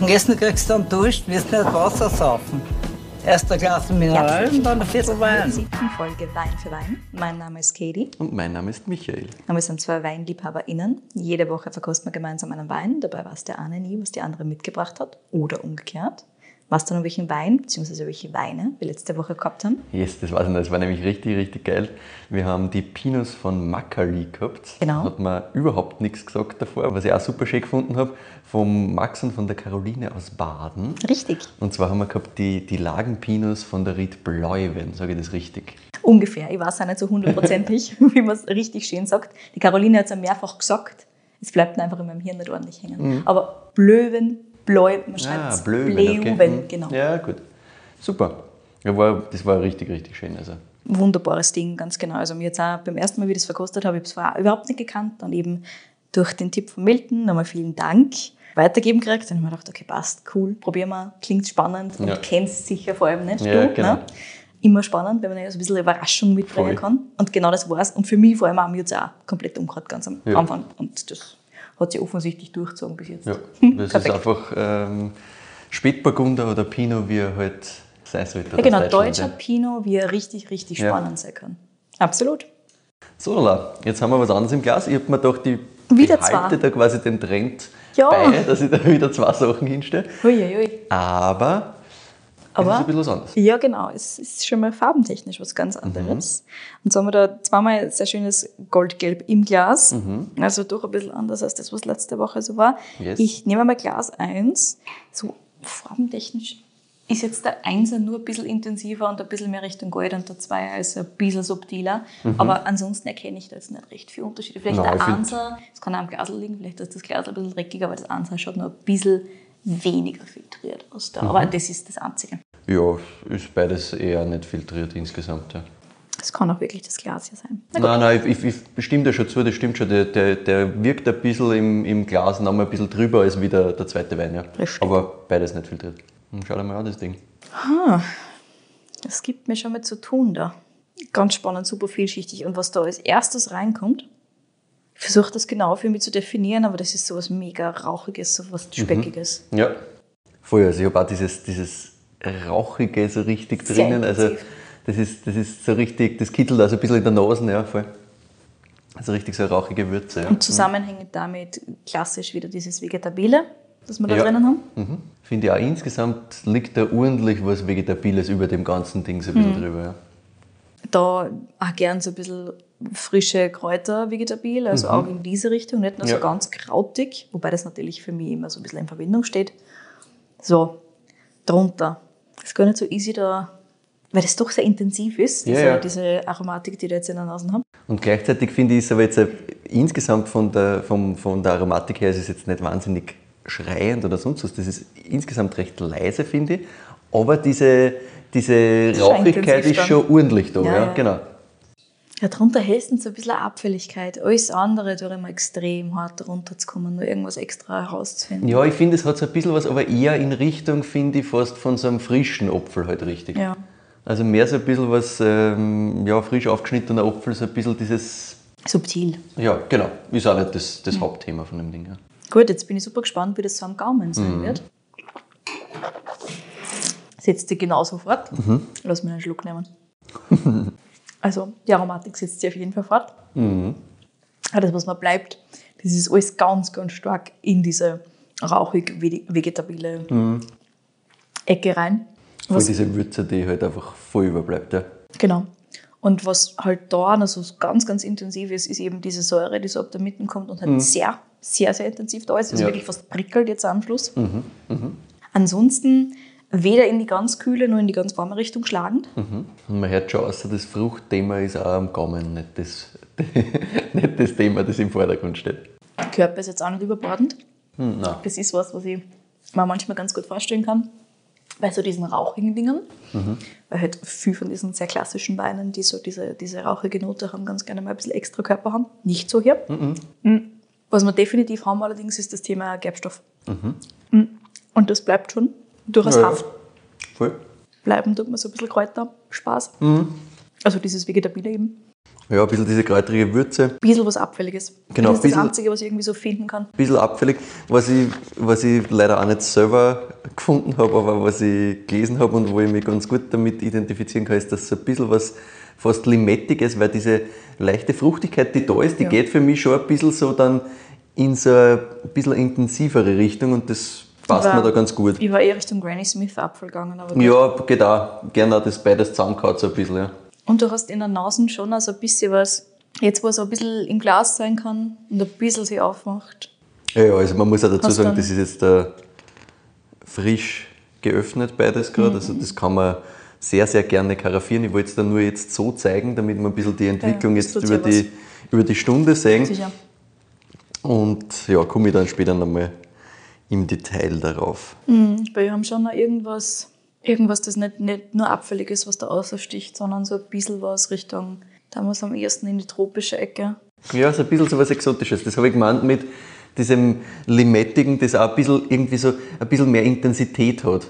Und Essen kriegst du dann Dusch, wirst nicht Wasser saufen. Erst ein Glas Mineral und dann ein Viertel Wein. siebten Folge Wein für Wein. Mein Name ist Katie Und mein Name ist Michael. und wir sind zwei WeinliebhaberInnen. Jede Woche verkosten wir gemeinsam einen Wein. Dabei weiß der eine nie, was die andere mitgebracht hat oder umgekehrt. Weißt du noch, welchen Wein bzw. welche Weine wir letzte Woche gehabt haben? Yes, das weiß ich noch, das war nämlich richtig, richtig geil. Wir haben die Pinos von Macaulay gehabt. Genau. Hat man überhaupt nichts gesagt davor, was ich auch super schön gefunden habe. Vom Max und von der Caroline aus Baden. Richtig. Und zwar haben wir gehabt die, die Lagenpinos von der Ried Bleuwen, sage ich das richtig? Ungefähr. Ich weiß auch nicht so hundertprozentig, wie man es richtig schön sagt. Die Caroline hat es ja mehrfach gesagt. Es bleibt einfach in meinem Hirn nicht ordentlich hängen. Aber Blöwen, Bläu, man schreibt es Mhm. Ah, Blöwen, Bleuwen, okay. Mhm. genau. Ja, gut. Super. Ja, war, das war richtig, richtig schön. Also. wunderbares Ding, ganz genau. Also mir jetzt auch beim ersten Mal, wie ich das verkostet habe, ich habe es vorher überhaupt nicht gekannt. Dann eben durch den Tipp von Milton nochmal vielen Dank weitergeben gekriegt. Dann habe ich mir gedacht, okay, passt, cool, probieren wir, klingt spannend und Ja. kennst sicher vor allem nicht Ja, du. genau. Ne? Immer spannend, wenn man ja so ein bisschen Überraschung mitbringen Voll. kann. Und genau das war's. Und für mich vor allem auch, mir jetzt auch komplett umgehört ganz am Ja. Anfang. Und das hat sich offensichtlich durchgezogen bis jetzt. Ja, das ist einfach ähm, Spätburgunder oder Pinot, wie er halt sein sollte. Ja, genau, deutscher Pinot, wie er richtig, richtig Ja. spannend sein kann. Absolut. So, Lola, jetzt haben wir was anderes im Glas. Ich habe mir gedacht, ich Wieder behalte zwei. da quasi den Trend Ja. bei, dass ich da wieder zwei Sachen hinstelle. Huiuiui. Aber, Aber- es ist ein bisschen was anderes. Ja, genau. Es ist schon mal farbentechnisch was ganz anderes. Und so haben wir da zweimal sehr schönes Goldgelb im Glas. Also doch ein bisschen anders als das, was letzte Woche so war. Yes. Ich nehme mal Glas 1. So farbentechnisch ist jetzt der Einser nur ein bisschen intensiver und ein bisschen mehr Richtung Gold und der Zweier ist ein bisschen subtiler. Aber ansonsten erkenne ich da jetzt nicht recht viel Unterschiede. Vielleicht Nein, der Einser, es kann auch am Glas liegen, vielleicht ist das Glas ein bisschen dreckiger, aber das Einser schaut nur ein bisschen weniger filtriert aus da. Aber das ist das Einzige. Ja, ist beides eher nicht filtriert insgesamt. Ja. Das kann auch wirklich das Glas hier sein. Nein, nein, ich, ich, ich stimme dir schon zu, das stimmt schon. Der, der, der wirkt ein bisschen im, im Glas noch mal ein bisschen drüber als wie der, der zweite Wein. Ja. Aber beides nicht filtriert. Hm, Schau dir mal an, das Ding. Das gibt mir schon mal zu tun da. Ganz spannend, super vielschichtig. Und was da als erstes reinkommt, ich versuche das genau für mich zu definieren, aber das ist sowas mega Rauchiges, sowas Speckiges. Ja, voll. Also ich habe auch dieses, dieses Rauchige so richtig drinnen. Also das ist, das ist so richtig, das kittelt also ein bisschen in der Nase, ja, voll. Also richtig so rauchige Würze, ja. Und zusammenhängend damit klassisch wieder dieses Vegetabile, das wir da Ja. drinnen haben. Mhm. Finde ich auch insgesamt liegt da ordentlich was Vegetabiles über dem ganzen Ding so ein Mhm. bisschen drüber, ja. Da auch gern so ein bisschen frische Kräuter vegetabil, also auch in diese Richtung, nicht nur so Ja. ganz krautig, wobei das natürlich für mich immer so ein bisschen in Verbindung steht. So, drunter. Ist gar nicht so easy da, weil das doch sehr intensiv ist, Ja, diese, ja. diese Aromatik, die da jetzt in der Nase haben. Und gleichzeitig finde ich es aber jetzt äh, insgesamt von der, vom, von der Aromatik her ist es jetzt nicht wahnsinnig schreiend oder sonst was. Das ist insgesamt recht leise, finde ich. Aber diese, diese Rauchigkeit ist schon ordentlich da. Ja, Ja, ja. Genau. Ja, drunter hältst du so ein bisschen eine Abfälligkeit. Alles andere tut immer extrem hart runterzukommen, nur irgendwas extra herauszufinden. Ja, ich finde, es hat so ein bisschen was, aber eher in Richtung, finde ich, fast von so einem frischen Apfel halt richtig. Ja. Also mehr so ein bisschen was, ähm, ja, frisch aufgeschnittener Apfel, so ein bisschen dieses, Subtil. ja, genau, ist auch nicht das, das Hauptthema von dem Ding. Ja. Gut, jetzt bin ich super gespannt, wie das so am Gaumen Mhm. sein wird. Setzt die genau sofort. Mhm. Lass mir einen Schluck nehmen. also, die Aromatik setzt sie auf jeden Fall fort. Mhm. Aber das, was mir bleibt, das ist alles ganz, ganz stark in diese rauchig-vegetabile Mhm. Ecke rein. Voll Was, diese Würze, die halt einfach voll überbleibt. Ja. genau. Und was halt da noch so ganz, ganz intensiv ist, ist eben diese Säure, die so ab der Mitte kommt und halt sehr, sehr, sehr intensiv da ist. Also Ja. wirklich fast prickelt jetzt am Schluss. Ansonsten weder in die ganz kühle noch in die ganz warme Richtung schlagend. Mhm. Und man hört schon außer das Fruchtthema ist auch am Gaumen nicht das, nicht das Thema, das im Vordergrund steht. Der Körper ist jetzt auch nicht überbordend. Hm. Das ist was, was ich mir manchmal ganz gut vorstellen kann. Bei so diesen rauchigen Dingen. Weil halt viel von diesen sehr klassischen Weinen, die so diese, diese rauchige Note haben, ganz gerne mal ein bisschen extra Körper haben. Nicht so hier. Mhm. Was wir definitiv haben allerdings, ist das Thema Gerbstoff. Mhm. Und das bleibt schon durchaus Ja. Haft. Voll. Bleiben tut man so ein bisschen Kräuter, Spaß. Also dieses Vegetabile eben. Ja, ein bisschen diese kräutrige Würze. Ein bisschen was Abfälliges. Genau, Das ist das Einzige, was ich irgendwie so finden kann. Ein bisschen abfällig, was ich, was ich leider auch nicht selber gefunden habe, aber was ich gelesen habe und wo ich mich ganz gut damit identifizieren kann, ist, dass so ein bisschen was fast Limettiges, weil diese leichte Fruchtigkeit, die da ist, die Ja. geht für mich schon ein bisschen so dann in so eine bisschen intensivere Richtung und das passt war- mir da ganz gut. Ich war eher Richtung Granny Smith Apfel gegangen. Aber gut. Ja, geht auch. Gerne auch das beides zusammengehauen, so ein bisschen, ja. Und du hast in der Nase schon also ein bisschen was, jetzt wo es ein bisschen im Glas sein kann und ein bisschen sich aufmacht. Ja, ja, also man muss auch dazu Hast sagen, das ist jetzt äh, frisch geöffnet beides gerade. Also Mhm. das kann man sehr, sehr gerne karaffieren. Ich wollte es dann nur jetzt so zeigen, damit wir ein bisschen die Entwicklung das jetzt über ja die, über die Stunde sehen. Sicher. Und ja, komme ich dann später nochmal im Detail darauf. Mhm, weil wir haben schon noch irgendwas, irgendwas, das nicht, nicht nur abfällig ist, was da außersticht, sondern so ein bisschen was Richtung, da muss am ehesten in die tropische Ecke. Ja, so ein bisschen so was Exotisches. Das habe ich gemeint mit diesem Limettigen, das auch ein bisschen irgendwie so ein bisschen mehr Intensität hat.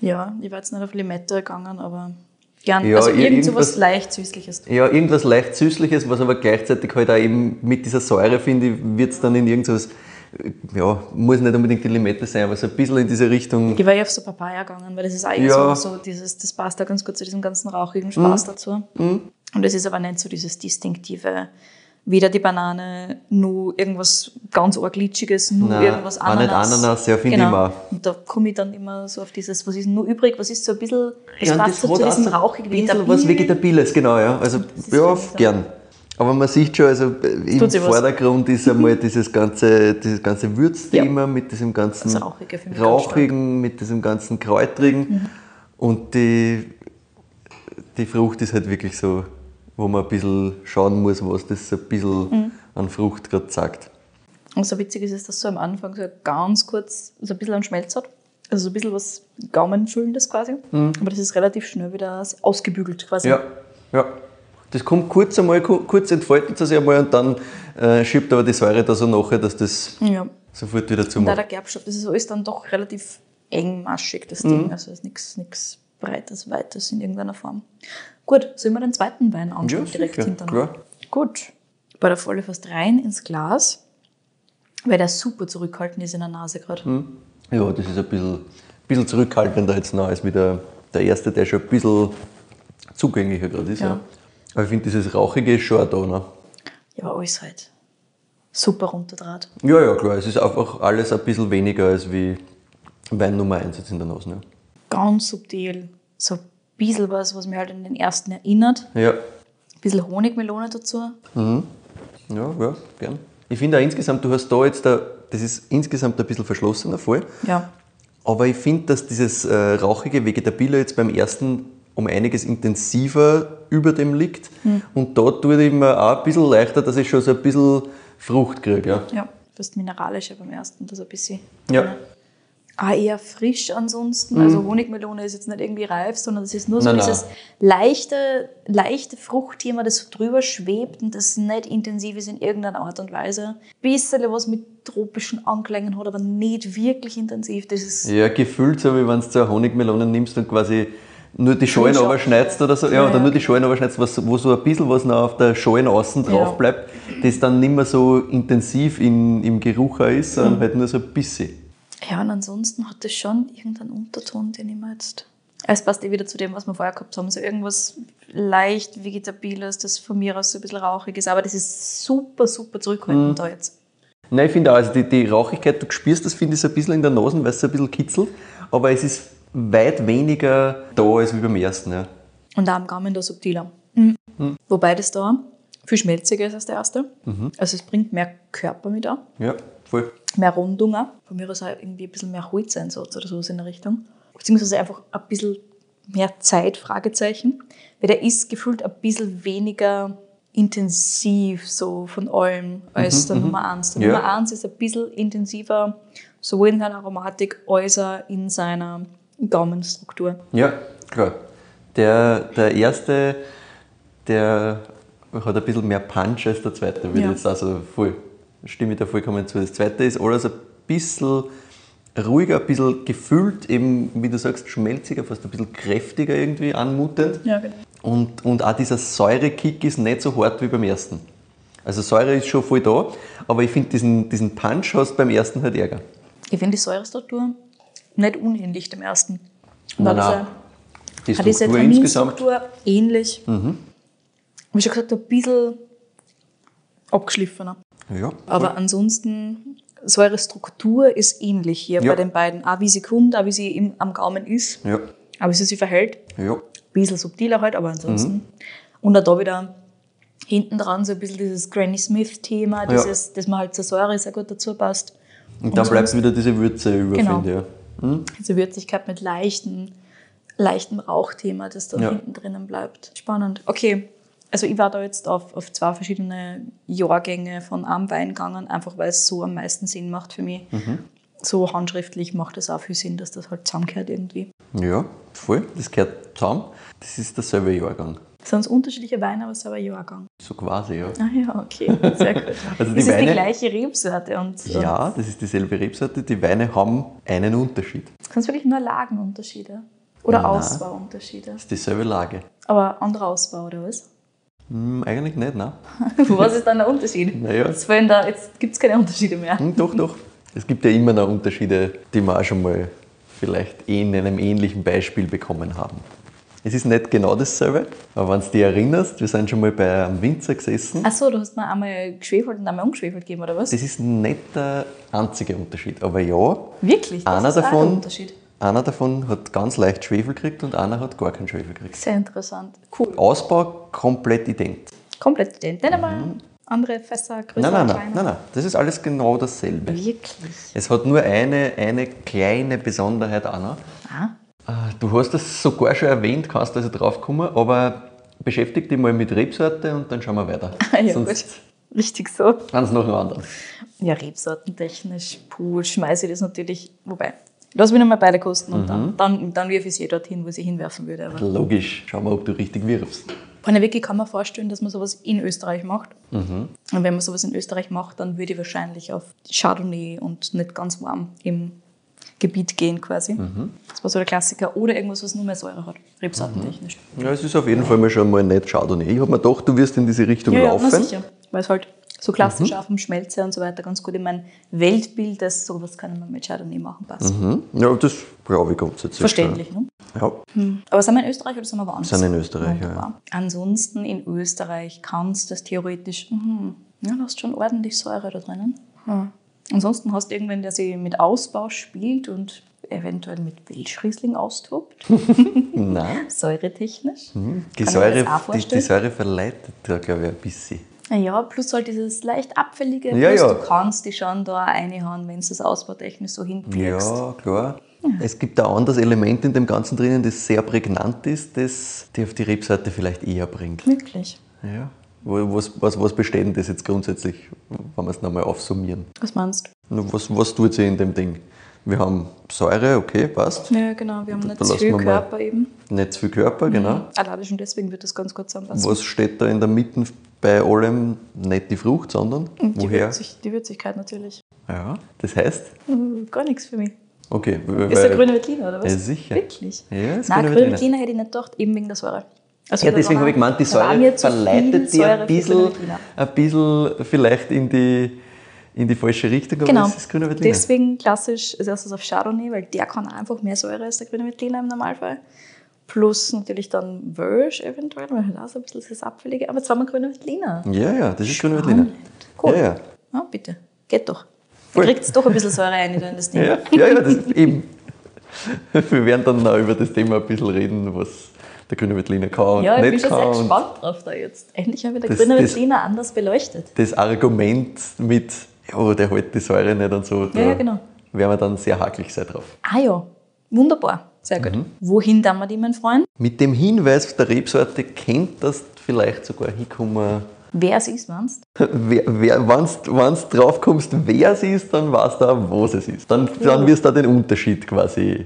Ja, ich war jetzt nicht auf Limette gegangen, aber gern. Ja, also ir- irgend so was irgendwas- leicht Süßliches. Ja, irgendwas leicht Süßliches, was aber gleichzeitig halt auch eben mit dieser Säure, finde ich, wird es dann in irgendwas, ja, muss nicht unbedingt die Limette sein, aber so ein bisschen in diese Richtung. Ich war ja auf so Papaya gegangen, weil das ist eigentlich Ja. so, so dieses, das passt da ganz gut zu diesem ganzen rauchigen Spaß Mhm. dazu. Und es ist aber nicht so dieses distinktive, weder die Banane, nur irgendwas ganz arg glitschiges, nur Nein, irgendwas auch nicht Ananas. Ja, finde ich genau. auch. Und da komme ich dann immer so auf dieses, was ist nur übrig, was ist so ein bisschen, das Ja, passt so hat zu diesem so rauchigen bisschen was Vegetabiles, genau, ja. Also, ja, so. gern. Aber man sieht schon, also äh, im sich was. Vordergrund ist einmal dieses ganze, dieses ganze Würzthema mit diesem ganzen Rauchige. Rauchigen, mit diesem ganzen Kräutrigen. Und die, die Frucht ist halt wirklich so, wo man ein bisschen schauen muss, was das so ein bisschen Mhm. an Frucht gerade sagt. Und so witzig ist es, dass so am Anfang so ganz kurz so ein bisschen einen Schmelz hat. Also so ein bisschen was Gaumenfüllendes quasi. Aber das ist relativ schnell wieder ausgebügelt quasi. Mhm. Ja, ja. Das kommt kurz einmal, ku- kurz entfaltet es sich einmal und dann äh, schiebt aber die Säure da so nachher, dass das ja. sofort wieder Und auch zumacht. der Gerbstoff, das ist alles dann doch relativ engmaschig, das Mhm. Ding. Also es ist nichts Breites, Weites in irgendeiner Form. Gut, sollen wir den zweiten Wein anschauen, Ja, direkt hintereinander? klar. Gut. Bei der Volle fast rein ins Glas, weil der super zurückhaltend ist in der Nase gerade. Mhm. Ja, das ist ein bisschen, bisschen zurückhaltender jetzt noch als wie der, der erste, der schon ein bisschen zugänglicher gerade ist. Ja. Ja. Aber ich finde, dieses Rauchige ist schon auch da. Ne? Ja, alles halt super runterdraht. Ja, ja, klar. Es ist einfach alles ein bisschen weniger als wie Wein Nummer 1 jetzt in der Nase. Ne? Ganz subtil. So ein bisschen was, was mich halt an den ersten erinnert. Ja. Ein bisschen Honigmelone dazu. Ja, ja, gern. Ich finde auch insgesamt, du hast da jetzt, da, das ist insgesamt ein bisschen verschlossener Fall. Ja. Aber ich finde, dass dieses äh, rauchige Vegetabile jetzt beim ersten um einiges intensiver über dem liegt. Und da tut ich mir auch ein bisschen leichter, dass ich schon so ein bisschen Frucht kriege. Ja. Ja, fast mineralischer beim ersten, das ein bisschen. Ja. Ah, eher frisch ansonsten. Also Honigmelone ist jetzt nicht irgendwie reif, sondern es ist nur so Nein, nein. dieses leichte, leichte Fruchtthema, das drüber schwebt und das nicht intensiv ist in irgendeiner Art und Weise. Bisschen was mit tropischen Anklängen hat, aber nicht wirklich intensiv. Das ist ja, gefühlt so, wie wenn du eine Honigmelone nimmst und quasi nur die Schalen Frisch überschneidest oder so. Ja, Ja, oder nur die Schalen überschneidest, was, wo so ein bisschen was noch auf der Schalen außen drauf bleibt, das dann nicht mehr so intensiv in, im Geruch ist, sondern Mhm. halt nur so ein bisschen. Ja, und ansonsten hat das schon irgendeinen Unterton, den ich mir jetzt. Es passt eh wieder zu dem, was wir vorher gehabt haben. So irgendwas leicht Vegetabiles, das von mir aus so ein bisschen rauchig ist. Aber das ist super, super zurückhaltend Mhm. da jetzt. Nein, ich finde auch, also die, die Rauchigkeit, du spürst das, finde ich, so ein bisschen in der Nase, weil es so ein bisschen kitzelt, aber es ist weit weniger da als wie beim ersten. Ja. Und auch am Gaumen da subtiler. Mhm. Wobei das da viel schmelziger ist als der erste. Also es bringt mehr Körper mit an, ja, voll. mehr Rundung auch. Von mir aus auch irgendwie ein bisschen mehr Holzeinsatz oder so in der Richtung. Beziehungsweise einfach ein bisschen mehr Zeit, Fragezeichen. Weil der ist gefühlt ein bisschen weniger intensiv so von allem als der Nummer 1. Der. Nummer 1 ist ein bisschen intensiver, sowohl in seiner Aromatik als auch in seiner Gaumenstruktur. Ja, klar. Der, der erste, der hat ein bisschen mehr Punch als der zweite, würde Ja. jetzt also voll, stimme ich da vollkommen zu. Das zweite ist alles ein bisschen ruhiger, ein bisschen gefüllt, eben, wie du sagst, schmelziger, fast ein bisschen kräftiger irgendwie anmutend. Ja, genau. Und, und auch dieser Säurekick ist nicht so hart wie beim ersten. Also Säure ist schon voll da, aber ich finde diesen, diesen Punch hast beim ersten halt ärger. Ich finde die Säurestruktur nicht unähnlich dem ersten. Und Nein, auch nein. Die diese, diese Struktur insgesamt. Ähnlich. Mhm. Wie schon gesagt, ein bisschen abgeschliffener. Ja, Aber ansonsten, Säurestruktur ist ähnlich hier Ja. bei den beiden. Auch wie sie kommt, auch wie sie im, am Gaumen ist, ja, auch wie sie sich verhält. ja. Ein bisschen subtiler halt, aber ansonsten. Mhm. Und auch da wieder hinten dran so ein bisschen dieses Granny Smith-Thema, dieses, dass man halt zur Säure sehr gut dazu passt. Und dann bleibt wieder diese Würze über, Genau. finde ich. Ja. Diese Würzigkeit mit leichten, leichtem Rauchthema, das dann Ja. hinten drinnen bleibt. Spannend. Okay, also ich war da jetzt auf, auf zwei verschiedene Jahrgänge von einem Wein gegangen, einfach weil es so am meisten Sinn macht für mich. Mhm. So handschriftlich macht es auch viel Sinn, dass das halt zusammengehört irgendwie. Ja, voll. Das gehört zusammen. Das ist derselbe Jahrgang. Sind es unterschiedliche Weine, aber selber Jahrgang. So quasi, ja. Ah ja, okay, sehr gut. Also die ist es die Weine- gleiche Rebsorte? Und, Ja, das ist dieselbe Rebsorte. Die Weine haben einen Unterschied. Sind es wirklich nur Lagenunterschiede? Oder Nein. Ausbauunterschiede? Das ist dieselbe Lage. Aber anderer Ausbau, oder was? Hm, eigentlich nicht, nein. Was ist dann der Unterschied? Naja. Jetzt, da, jetzt gibt es keine Unterschiede mehr. Hm, doch, doch. Es gibt ja immer noch Unterschiede, die wir auch schon mal vielleicht in einem ähnlichen Beispiel bekommen haben. Es ist nicht genau dasselbe, aber wenn du dich erinnerst, wir sind schon mal bei einem Winzer gesessen. Achso, du hast mir einmal geschwefelt und einmal ungeschwefelt gegeben, oder was? Das ist nicht der einzige Unterschied. Aber ja, Wirklich? Das einer ist davon, Unterschied. einer davon hat ganz leicht Schwefel gekriegt und einer hat gar keinen Schwefel gekriegt. Sehr interessant. Cool. Ausbau komplett ident. Komplett ident. Nicht einmal andere Fässer, größer, Nein, nein, nein, kleiner. nein, nein. Das ist alles genau dasselbe. Wirklich? Es hat nur eine, eine kleine Besonderheit noch. Ah. Ah, Du hast das sogar schon erwähnt, kannst also drauf kommen, aber beschäftige dich mal mit Rebsorte und dann schauen wir weiter. ja, Sonst gut. Richtig so. ganz nach dem anderen. Ja, rebsortentechnisch, puh, schmeiße ich das natürlich, wobei, lass mich noch mal beide kosten und Mhm. dann, dann, dann wirf ich sie dorthin, wo ich sie hinwerfen würde. Aber Logisch, schauen wir, ob du richtig wirfst. Von der Wiki kann man vorstellen, dass man sowas in Österreich macht. Mhm. Und wenn man sowas in Österreich macht, dann würde ich wahrscheinlich auf Chardonnay und nicht ganz warm im Gebiet gehen quasi. Mhm. Das war so der Klassiker. Oder irgendwas, was nur mehr Säure hat, rebsortentechnisch. Ja, es ist auf jeden Fall mal schon mal nicht Chardonnay. Ich habe mir gedacht, du wirst in diese Richtung Ja, ja, laufen. na sicher. Weil es halt so klassisch Mhm. auf dem Schmelze und so weiter ganz gut in mein Weltbild ist. Sowas kann man mit Chardonnay machen, passt. Mhm. Ja, das glaube ich grundsätzlich. Verständlich, ne? Ja. Aber sind wir in Österreich oder sind wir woanders? Sind in Österreich, ja, Wunderbar. Ansonsten in Österreich kannst du das theoretisch, mhm, ja, du hast schon ordentlich Säure da drinnen. Hm. Ansonsten hast du irgendwen, der sich mit Ausbau spielt und eventuell mit Welschriesling austobt, Nein, säuretechnisch. die ich mir Säure, die, die? Säure verleitet da, glaube ich, ein bisschen. Ja, plus halt dieses leicht abfällige, Ja, plus ja. du kannst die schon da reinhauen, wenn du das ausbautechnisch so hinbiegst. Ja, klar. Es gibt ein anderes Element in dem Ganzen drinnen, das sehr prägnant ist, das die auf die Rebsorte vielleicht eher bringt. Wirklich. Ja. Was, was, was besteht denn das jetzt grundsätzlich, wenn wir es nochmal aufsummieren? Was meinst Nur Was, was tut sie in dem Ding? Wir haben Säure, okay, passt. du? Ja, genau, wir haben nicht zu viel Körper eben. Nicht zu viel Körper, genau. Allein schon deswegen wird das ganz gut zusammenpassen. Was steht da in der Mitte bei allem? Nicht die Frucht, sondern Die, woher? Würzig, die Würzigkeit natürlich. Ja, das heißt, Uh, Gar nichts für mich. okay. Ist der grüne Veltliner, oder was? Ja, sicher. Wirklich? Ja, ist Nein, grüne. Veltliner hätte ich nicht gedacht, eben wegen der Säure. Also Ja, da deswegen habe ich gemeint, die da Säure verleitet die ein bisschen, grüne ein bisschen vielleicht in die, in die falsche Richtung, aber Genau. es ist grüner Veltliner. Deswegen klassisch als erstes auf Chardonnay, weil der kann einfach mehr Säure als der grüne Veltliner im Normalfall. Plus natürlich dann Wölsch eventuell, weil halt auch so ein bisschen das Abfällige. Aber zweimal grüne Veltliner. Ja, ja, das ist grüner Veltliner. Cool. Ja, ja. Ja, bitte. Geht doch. Voll. Da kriegt es doch ein bisschen Säure rein da in das Ding. Ja, ja, ja das eben. Wir werden dann auch über das Thema ein bisschen reden, was der grüne Veltliner kann und Ja, ich bin schon sehr gespannt drauf da jetzt. Endlich haben wir der Das- grüne das- Veltliner anders beleuchtet. das Argument mit, ja, der hält die Säure nicht und so, da Ja, ja, genau. werden wir dann sehr hakelig sein drauf. Ah ja, wunderbar. Sehr gut. Mhm. Wohin dann wir die, mein Freund? Mit dem Hinweis der Rebsorte kennt das vielleicht sogar hinkommen. Wer es ist, meinst Wer, wer, Wenn du drauf kommst, wer es ist, dann weißt du auch, was es ist. Dann, dann wirst du auch den Unterschied quasi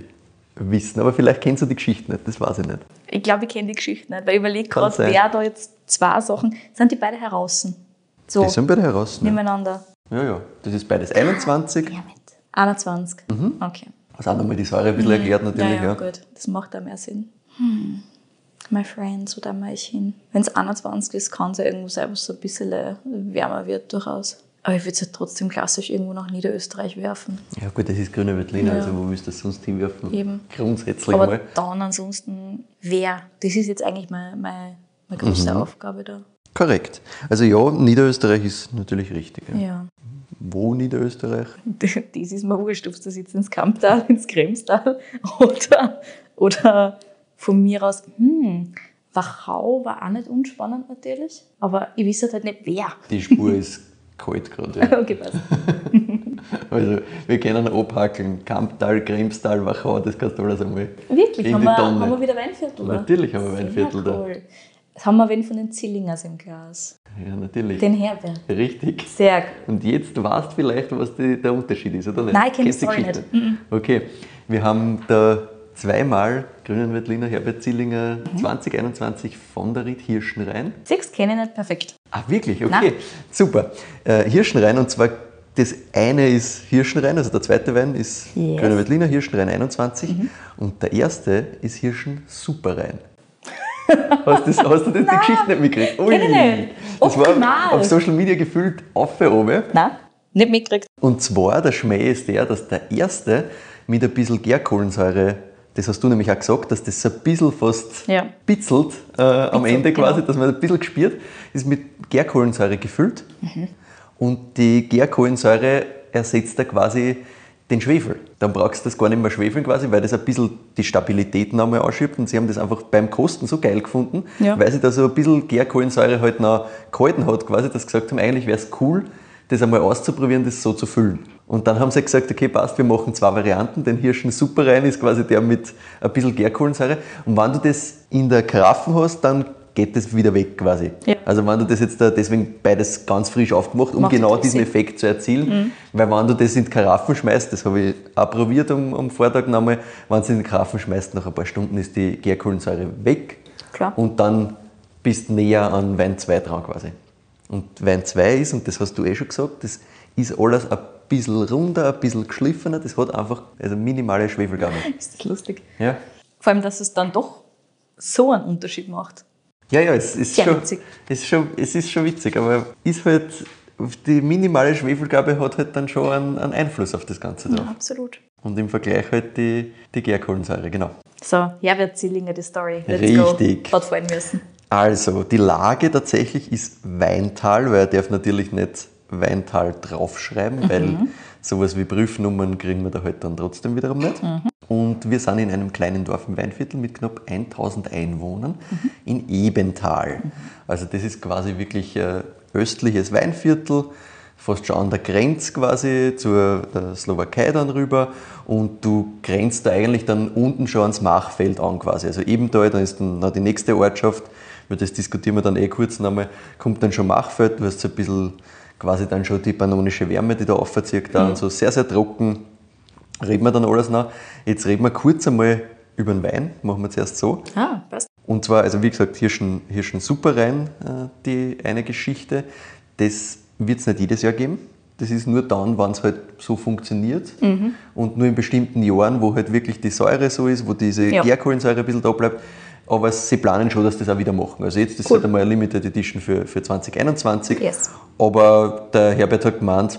wissen. Aber vielleicht kennst du die Geschichte nicht, das weiß ich nicht. Ich glaube, ich kenne die Geschichte nicht, weil ich überlege gerade, wer da jetzt zwei Sachen. Sind die beide heraus? So, Die sind beide heraus. Ne? nebeneinander. Ja, ja. Das ist beides 21. Ja, mit. 21. Okay. Also auch nochmal die Säure ein bisschen erklärt natürlich. ja, ja, Ja, gut. Das macht auch mehr Sinn. Hm. My friends, wo da mal ich hin? Wenn es 21 ist, kann es ja irgendwo sein, wo es so ein bisschen äh, wärmer wird durchaus. Aber ich würde es ja trotzdem klassisch irgendwo nach Niederösterreich werfen. Ja gut, das ist Grüne Veltliner, Ja. also wo willst du das sonst hinwerfen? Eben. Grundsätzlich Aber mal. dann ansonsten, wer? Das ist jetzt eigentlich meine, meine, meine große Mhm. Aufgabe da. Korrekt. Also ja, Niederösterreich ist natürlich richtig. Ja. Ja. Wo Niederösterreich? Das ist mir wurscht, ob du jetzt ins Kamptal, ins Kremstal oder, oder von mir aus, hm, Wachau war auch nicht unspannend natürlich, aber ich weiß halt nicht wer. Die Spur ist kalt gerade. Ja. Okay, passt. Also wir können abhackeln. Kamptal, Kremstal, Wachau, das kannst du alles einmal Wirklich? in Haben die wir, Tonne. haben wir wieder Weinviertel? da? Natürlich haben wir Sehr Weinviertel da. cool. Jetzt haben wir wen von den Zillingers im Glas. Ja, natürlich. Den Herbert. Richtig. Sehr gut. Und jetzt weißt du vielleicht, was die, der Unterschied ist, oder nicht? Nein, ich kenn die Kennst du Story Geschichte? nicht. Mhm. Okay, wir haben da zweimal Grünen Veltliner Herbert Zillinger Mhm. 2021 von der Ried Hirschenrein. Siehst kenne ich nicht perfekt. Ah, wirklich? Okay, Nein. super. Äh, Hirschenrein und zwar das eine ist Hirschenrein, also der zweite Wein ist Yes. Mhm. Grüner Veltliner Hirschenrein 21 und der erste ist Hirschen Superrein. Hast, das, hast du das die Geschichte nicht mitgekriegt? Ui, nicht. Das war auf Social Media gefühlt auf oben. Nein, nicht mitgekriegt. Und zwar, der Schmäh ist der, dass der erste mit ein bisschen Gärkohlensäure, das hast du nämlich auch gesagt, dass das so ein bisschen fast Ja. bitzelt äh, am Ende quasi, genau. dass man ein bisschen gespürt, ist mit Gärkohlensäure gefüllt. Mhm. Und die Gärkohlensäure ersetzt da quasi den Schwefel. Dann brauchst du das gar nicht mehr schwefeln quasi, weil das ein bisschen die Stabilität noch einmal ausschiebt. Und sie haben das einfach beim Kosten so geil gefunden, Ja. weil sie da so ein bisschen Gärkohlensäure halt noch gehalten hat quasi, dass sie gesagt haben, eigentlich wäre es cool, das einmal auszuprobieren, das so zu füllen. Und dann haben sie gesagt, okay, passt, wir machen zwei Varianten. Den Hirschen Super rein ist quasi der mit ein bisschen Gärkohlensäure. Und wenn du das in der Karaffe hast, dann geht das wieder weg quasi. Ja. Also wenn du das jetzt da, deswegen beides ganz frisch aufgemacht, um Macht genau diesen Sinn. Effekt zu erzielen. Mhm. Weil wenn du das in die Karaffen schmeißt, das habe ich auch probiert am, am Vortag nochmal, wenn du es in die Karaffen schmeißt, nach ein paar Stunden ist die Gärkohlensäure weg. Klar. Und dann bist du näher an Wein 2 dran quasi. Und Wein 2 ist, und das hast du eh schon gesagt, das ist alles ein bisschen runder, ein bisschen geschliffener, das hat einfach also minimale Schwefelgabe. Ist das lustig. Ja, Vor allem, dass es dann doch so einen Unterschied macht. ja, ja es, ist Sehr schon, witzig. es, ist schon, es ist schon witzig, aber ist halt, die minimale Schwefelgabe hat halt dann schon einen, einen Einfluss auf das Ganze drauf. Absolut. Und im Vergleich halt die, die Gärkohlensäure, genau. So, Herbert Zillinger, die Story. Let's Richtig. go. Hat fallen müssen. Also, die Lage tatsächlich ist Weintal, weil er darf natürlich nicht Weintal draufschreiben, weil sowas wie Prüfnummern kriegen wir da halt dann trotzdem wiederum nicht. Und wir sind in einem kleinen Dorf im Weinviertel mit knapp 1000 Einwohnern in Ebental. Also das ist quasi wirklich ein östliches Weinviertel, fast schon an der Grenze quasi zur der Slowakei dann rüber und du grenzt da eigentlich dann unten schon ans Machfeld an quasi. Also Ebental, dann ist dann noch die nächste Ortschaft, über das diskutieren wir dann eh kurz nochmal, kommt dann schon Machfeld, du hast so ein bisschen quasi dann schon die pannonische Wärme, die da aufzieht, da und so sehr, sehr trocken, reden wir dann alles noch. Jetzt reden wir kurz einmal über den Wein, machen wir zuerst so. Ah, passt. Und zwar, also wie gesagt, Hirschen, Hirschen Super rein, äh, die eine Geschichte. Das wird es nicht jedes Jahr geben. Das ist nur dann, wenn es halt so funktioniert. Und nur in bestimmten Jahren, wo halt wirklich die Säure so ist, wo diese Ja. Gärkohlensäure ein bisschen da bleibt. Aber sie planen schon, dass sie das auch wieder machen. Also jetzt ist Cool. halt einmal eine Limited Edition für, für 2021. Yes. Aber der Herbert hat gemeint,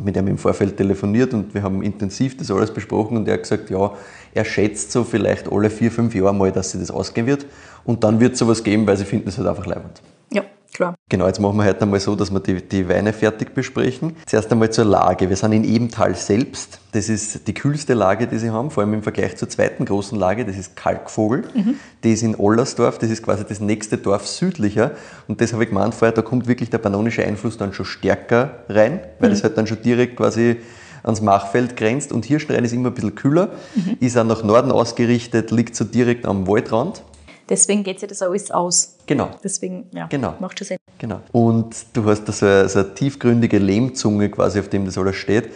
mit ihm im Vorfeld telefoniert und wir haben intensiv das alles besprochen und er hat gesagt, ja, er schätzt so vielleicht alle vier, fünf Jahre mal, dass sie das ausgehen wird und dann wird es sowas geben, weil sie finden es halt einfach leibend. Ja, klar. Genau, jetzt machen wir heute einmal so, dass wir die, die Weine fertig besprechen. Zuerst einmal zur Lage. Wir sind in Ebental selbst. Das ist die kühlste Lage, die sie haben, vor allem im Vergleich zur zweiten großen Lage, das ist Kalkvogel. Die ist in Ollersdorf, das ist quasi das nächste Dorf südlicher. Und das habe ich gemeint vorher, da kommt wirklich der pannonische Einfluss dann schon stärker rein, weil das halt dann schon direkt quasi ans Machfeld grenzt. Und Hirschenrein ist immer ein bisschen kühler, ist auch nach Norden ausgerichtet, liegt so direkt am Waldrand. Deswegen geht sich das alles aus. Genau. Deswegen, ja, Genau. macht schon Sinn. Genau. Und du hast da so eine, so eine tiefgründige Lehmzunge quasi, auf dem das alles steht.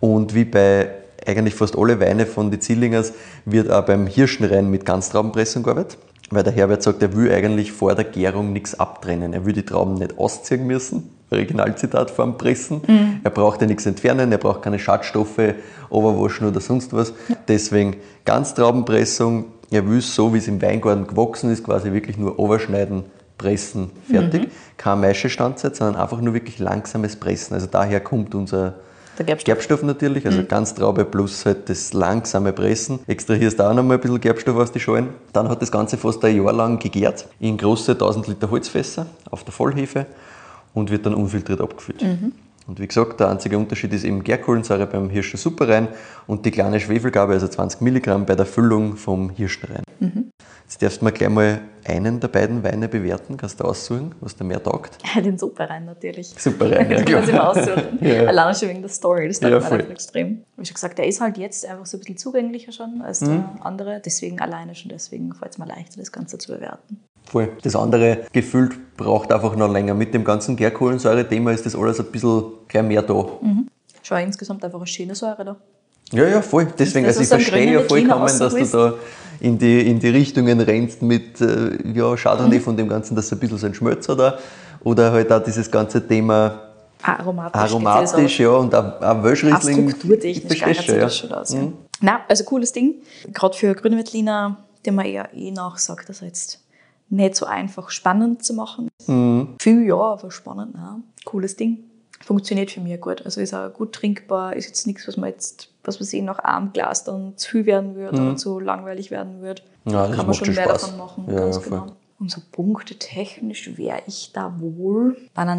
Und wie bei eigentlich fast alle Weine von die Zillingers wird auch beim Hirschenrein mit Ganztraubenpressung gearbeitet. Weil der Herbert sagt, er will eigentlich vor der Gärung nichts abtrennen. Er will die Trauben nicht ausziehen müssen. Originalzitat vorm Pressen. Er braucht ja nichts entfernen, er braucht keine Schadstoffe, Overwaschen oder sonst was. Deswegen Ganztraubenpressung. Er will es so, wie es im Weingarten gewachsen ist, quasi wirklich nur overschneiden, pressen, fertig. Kein Maischestandzeit, sondern einfach nur wirklich langsames Pressen. Also daher kommt unser Gerbstoff. Gerbstoff natürlich, also Ganztraube plus halt das langsame Pressen. Extrahierst auch nochmal ein bisschen Gerbstoff aus die Schalen. Dann hat das Ganze fast ein Jahr lang gegärt in große 1000 Liter Holzfässer auf der Vollhefe und wird dann unfiltriert abgefüllt. Und wie gesagt, der einzige Unterschied ist eben Gärkohlensäure beim Hirschen Superrein und die kleine Schwefelgabe, also 20 Milligramm bei der Füllung vom Hirschenrein. Jetzt darfst du mal gleich mal einen der beiden Weine bewerten. Kannst du aussuchen, was dir mehr taugt? Den Superrein natürlich. Superrein, ja klar. mir aussuchen. Ja. Allein schon wegen der Story, das taugt Ja, mir extrem. Wie schon gesagt, der ist halt jetzt einfach so ein bisschen zugänglicher schon als Mhm. der andere. Deswegen alleine schon, deswegen fällt es mir leichter, das Ganze zu bewerten. Voll. Das andere gefüllt braucht einfach noch länger. Mit dem ganzen Gärkohlensäure-Thema ist das alles ein bisschen gleich mehr da. Schon insgesamt einfach eine schöne Säure da. Ja, ja, voll. Deswegen, Das also ich verstehe ja vollkommen, dass du da in die, in die Richtungen rennst mit äh, ja, Chardonnay von dem Ganzen, dass ein bisschen so ein Schmelzer da oder halt auch dieses ganze Thema Aromatisch. aromatisch, ja, und auch, auch Welschriesling. strukturtechnisch du, das ja. schon aus. Ja. Na, also cooles Ding. Gerade für grüne Veltliner, den man eher eh nachsagt, dass er jetzt nicht so einfach spannend zu machen ist. Viel ja, aber spannend, nein. Cooles Ding. Funktioniert für mich gut. Also ist auch gut trinkbar, ist jetzt nichts, was man jetzt, was man sehen, nach einem Glas dann zu viel werden würde oder zu langweilig werden würde. Ja, das Kann man schon mehr Spaß. davon machen, Ja, ganz ja, genau. Und so Punkte technisch wäre ich da wohl bei einer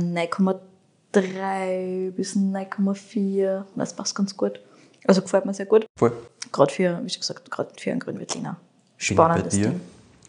9,3 bis 9,4. Das passt ganz gut. Also gefällt mir sehr gut. Voll. Gerade für, wie schon gesagt, gerade für einen bei Spannendes dir. Ding.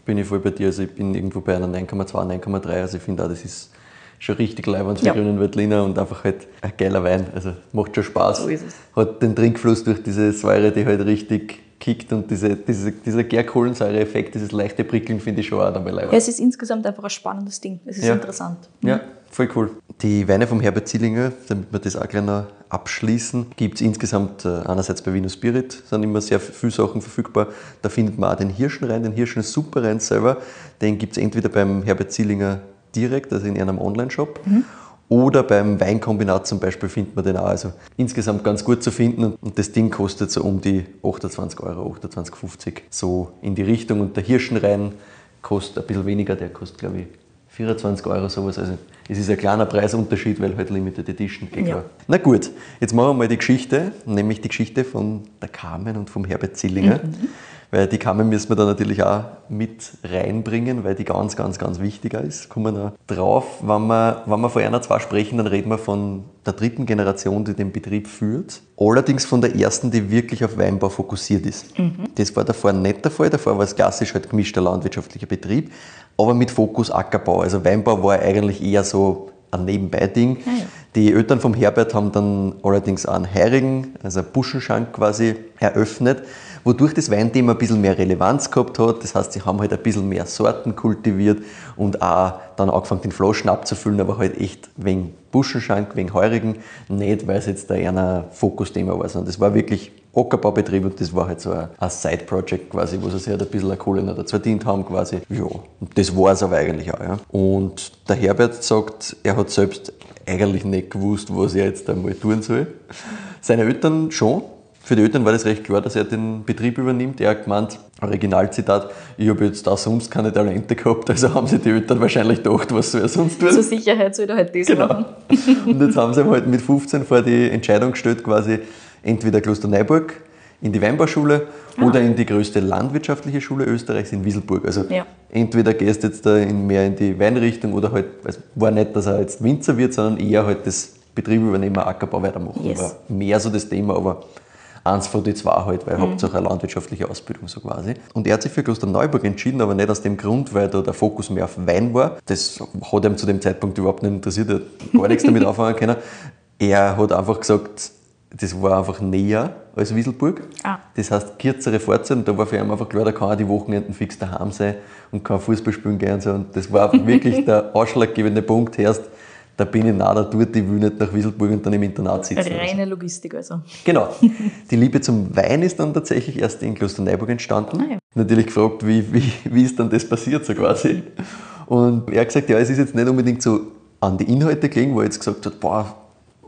Bin ich voll bei dir. Also ich bin irgendwo bei einer 9,2, 9,3. Also ich finde auch, das ist schon richtig leibend für Ja. grünen Veltliner und einfach halt ein geiler Wein. Also macht schon Spaß. So ist es. Hat den Trinkfluss durch diese Säure, die halt richtig kickt und diese, diese, dieser Gärkohlensäure-Effekt, dieses leichte Prickeln finde ich schon auch dabei leibend. Ja, es ist insgesamt einfach ein spannendes Ding. Es ist Ja. interessant. Ja, voll cool. Die Weine vom Herbert Zielinger, damit wir das auch gleich noch abschließen, gibt es insgesamt äh, einerseits bei Vino Spirit, sind immer sehr viele Sachen verfügbar. Da findet man auch den Hirschenrein, den Hirschen Superrein selber. Den gibt es entweder beim Herbert Zielinger direkt, also in einem Online-Shop, oder beim Weinkombinat zum Beispiel findet man den auch. Also insgesamt ganz gut zu finden und- und das Ding kostet so um die 28 Euro, 28,50 so in die Richtung. Und der Hirschenrein kostet ein bisschen weniger, der kostet glaube ich 24 Euro sowas. Also es ist ein kleiner Preisunterschied, weil halt Limited Edition. Eh Ja. Na gut, jetzt machen wir mal die Geschichte, nämlich die Geschichte von der Carmen und vom Herbert Zillinger. Weil die Carmen müssen wir da natürlich auch mit reinbringen, weil die ganz, ganz, ganz wichtiger ist. Kommen wir drauf. Wenn wir, wenn wir von einer, zwei sprechen, dann reden wir von der dritten Generation, die den Betrieb führt. Allerdings von der ersten, die wirklich auf Weinbau fokussiert ist. Das war davor nicht der Fall. Davor war es klassisch halt gemischter landwirtschaftlicher Betrieb, aber mit Fokus Ackerbau. Also Weinbau war eigentlich eher so ein Nebenbei-Ding. Ah ja. Die Eltern vom Herbert haben dann allerdings einen Heurigen, also einen Buschenschank quasi eröffnet, wodurch das Weinthema ein bisschen mehr Relevanz gehabt hat. Das heißt, sie haben halt ein bisschen mehr Sorten kultiviert und auch dann angefangen, den Flaschen abzufüllen, aber halt echt wegen Buschenschank, wegen Heurigen, nicht weil es jetzt da eher ein Fokusthema war, sondern das war wirklich Ackerbaubetrieb und das war halt so ein, ein Side-Project quasi, wo sie sich halt ein bisschen eine Kohle noch dazu verdient haben quasi. Ja, und das war es aber eigentlich auch. Ja. Und der Herbert sagt, er hat selbst eigentlich nicht gewusst, was er jetzt einmal tun soll. Seine Eltern schon. Für die Eltern war das recht klar, dass er den Betrieb übernimmt. Er hat gemeint, Originalzitat, ich habe jetzt da sonst keine Talente gehabt, also haben sich die Eltern wahrscheinlich gedacht, was soll er sonst tun. Zur Sicherheit soll er halt das Genau. machen. Und jetzt haben sie ihm halt mit 15 vor die Entscheidung gestellt, quasi entweder Klosterneuburg in die Weinbauschule oder in die größte landwirtschaftliche Schule Österreichs in Wieselburg. Also Ja. entweder gehst du jetzt da in, mehr in die Weinrichtung oder halt, es war nicht, dass er jetzt Winzer wird, sondern eher halt das Betrieb übernehmen, Ackerbau weitermachen. Yes. War mehr so das Thema, aber eins von die zwei halt, weil Hauptsache eine landwirtschaftliche Ausbildung so quasi. Und er hat sich für Klosterneuburg entschieden, aber nicht aus dem Grund, weil da der Fokus mehr auf Wein war. Das hat ihm zu dem Zeitpunkt überhaupt nicht interessiert, er hat gar nichts damit anfangen können. Er hat einfach gesagt, das war einfach näher als Wieselburg. Ah. Das heißt, kürzere Fahrzeit und da war für ihn einfach klar, da kann er die Wochenenden fix daheim sein und kann Fußball spielen gehen und so. Und das war wirklich der ausschlaggebende Punkt. Erst, da bin ich nah da dort, ich will nicht nach Wieselburg und dann im Internat sitzen. Reine Logistik also. Genau. Die Liebe zum Wein ist dann tatsächlich erst in Klosterneuburg entstanden. Ah ja. Natürlich gefragt, wie, wie, wie ist dann das passiert so quasi. Und er hat gesagt, ja, es ist jetzt nicht unbedingt so an die Inhalte gelegen, wo er jetzt gesagt hat, boah,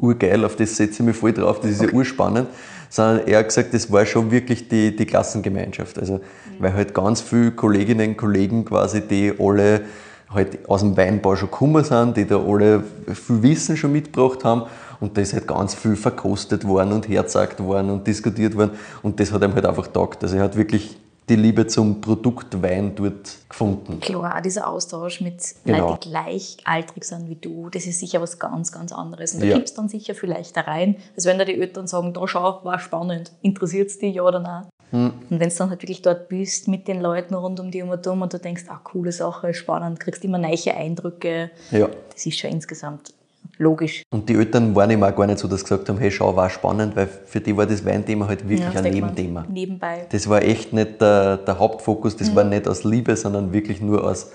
urgeil, auf das setze ich mich voll drauf, das ist ja urspannend, sondern er hat gesagt, das war schon wirklich die, die Klassengemeinschaft. Also, weil halt ganz viele Kolleginnen und Kollegen quasi, die alle halt aus dem Weinbau schon gekommen sind, die da alle viel Wissen schon mitgebracht haben und da ist halt ganz viel verkostet worden und herzagt worden und diskutiert worden und das hat ihm halt einfach taugt. Also er hat wirklich die Liebe zum Produkt Wein dort gefunden. Klar, auch dieser Austausch mit Genau. Leuten, die gleichaltrig sind wie du, das ist sicher was ganz, ganz anderes. Und da Ja. gibst dann sicher viel leichter rein, als wenn da die Eltern sagen, da schau, war spannend, interessiert es dich, ja oder nein. Hm. Und wenn du dann halt wirklich dort bist mit den Leuten rund um dich herum und du denkst, ah, coole Sache, spannend, kriegst immer neue Eindrücke, Ja. das ist schon insgesamt logisch. Und die Eltern waren ihm auch gar nicht so, dass sie gesagt haben, hey, schau, war spannend, weil für die war das Weinthema halt wirklich das ein Nebenthema. Nebenbei. Das war echt nicht der, der Hauptfokus, das war nicht aus Liebe, sondern wirklich nur aus,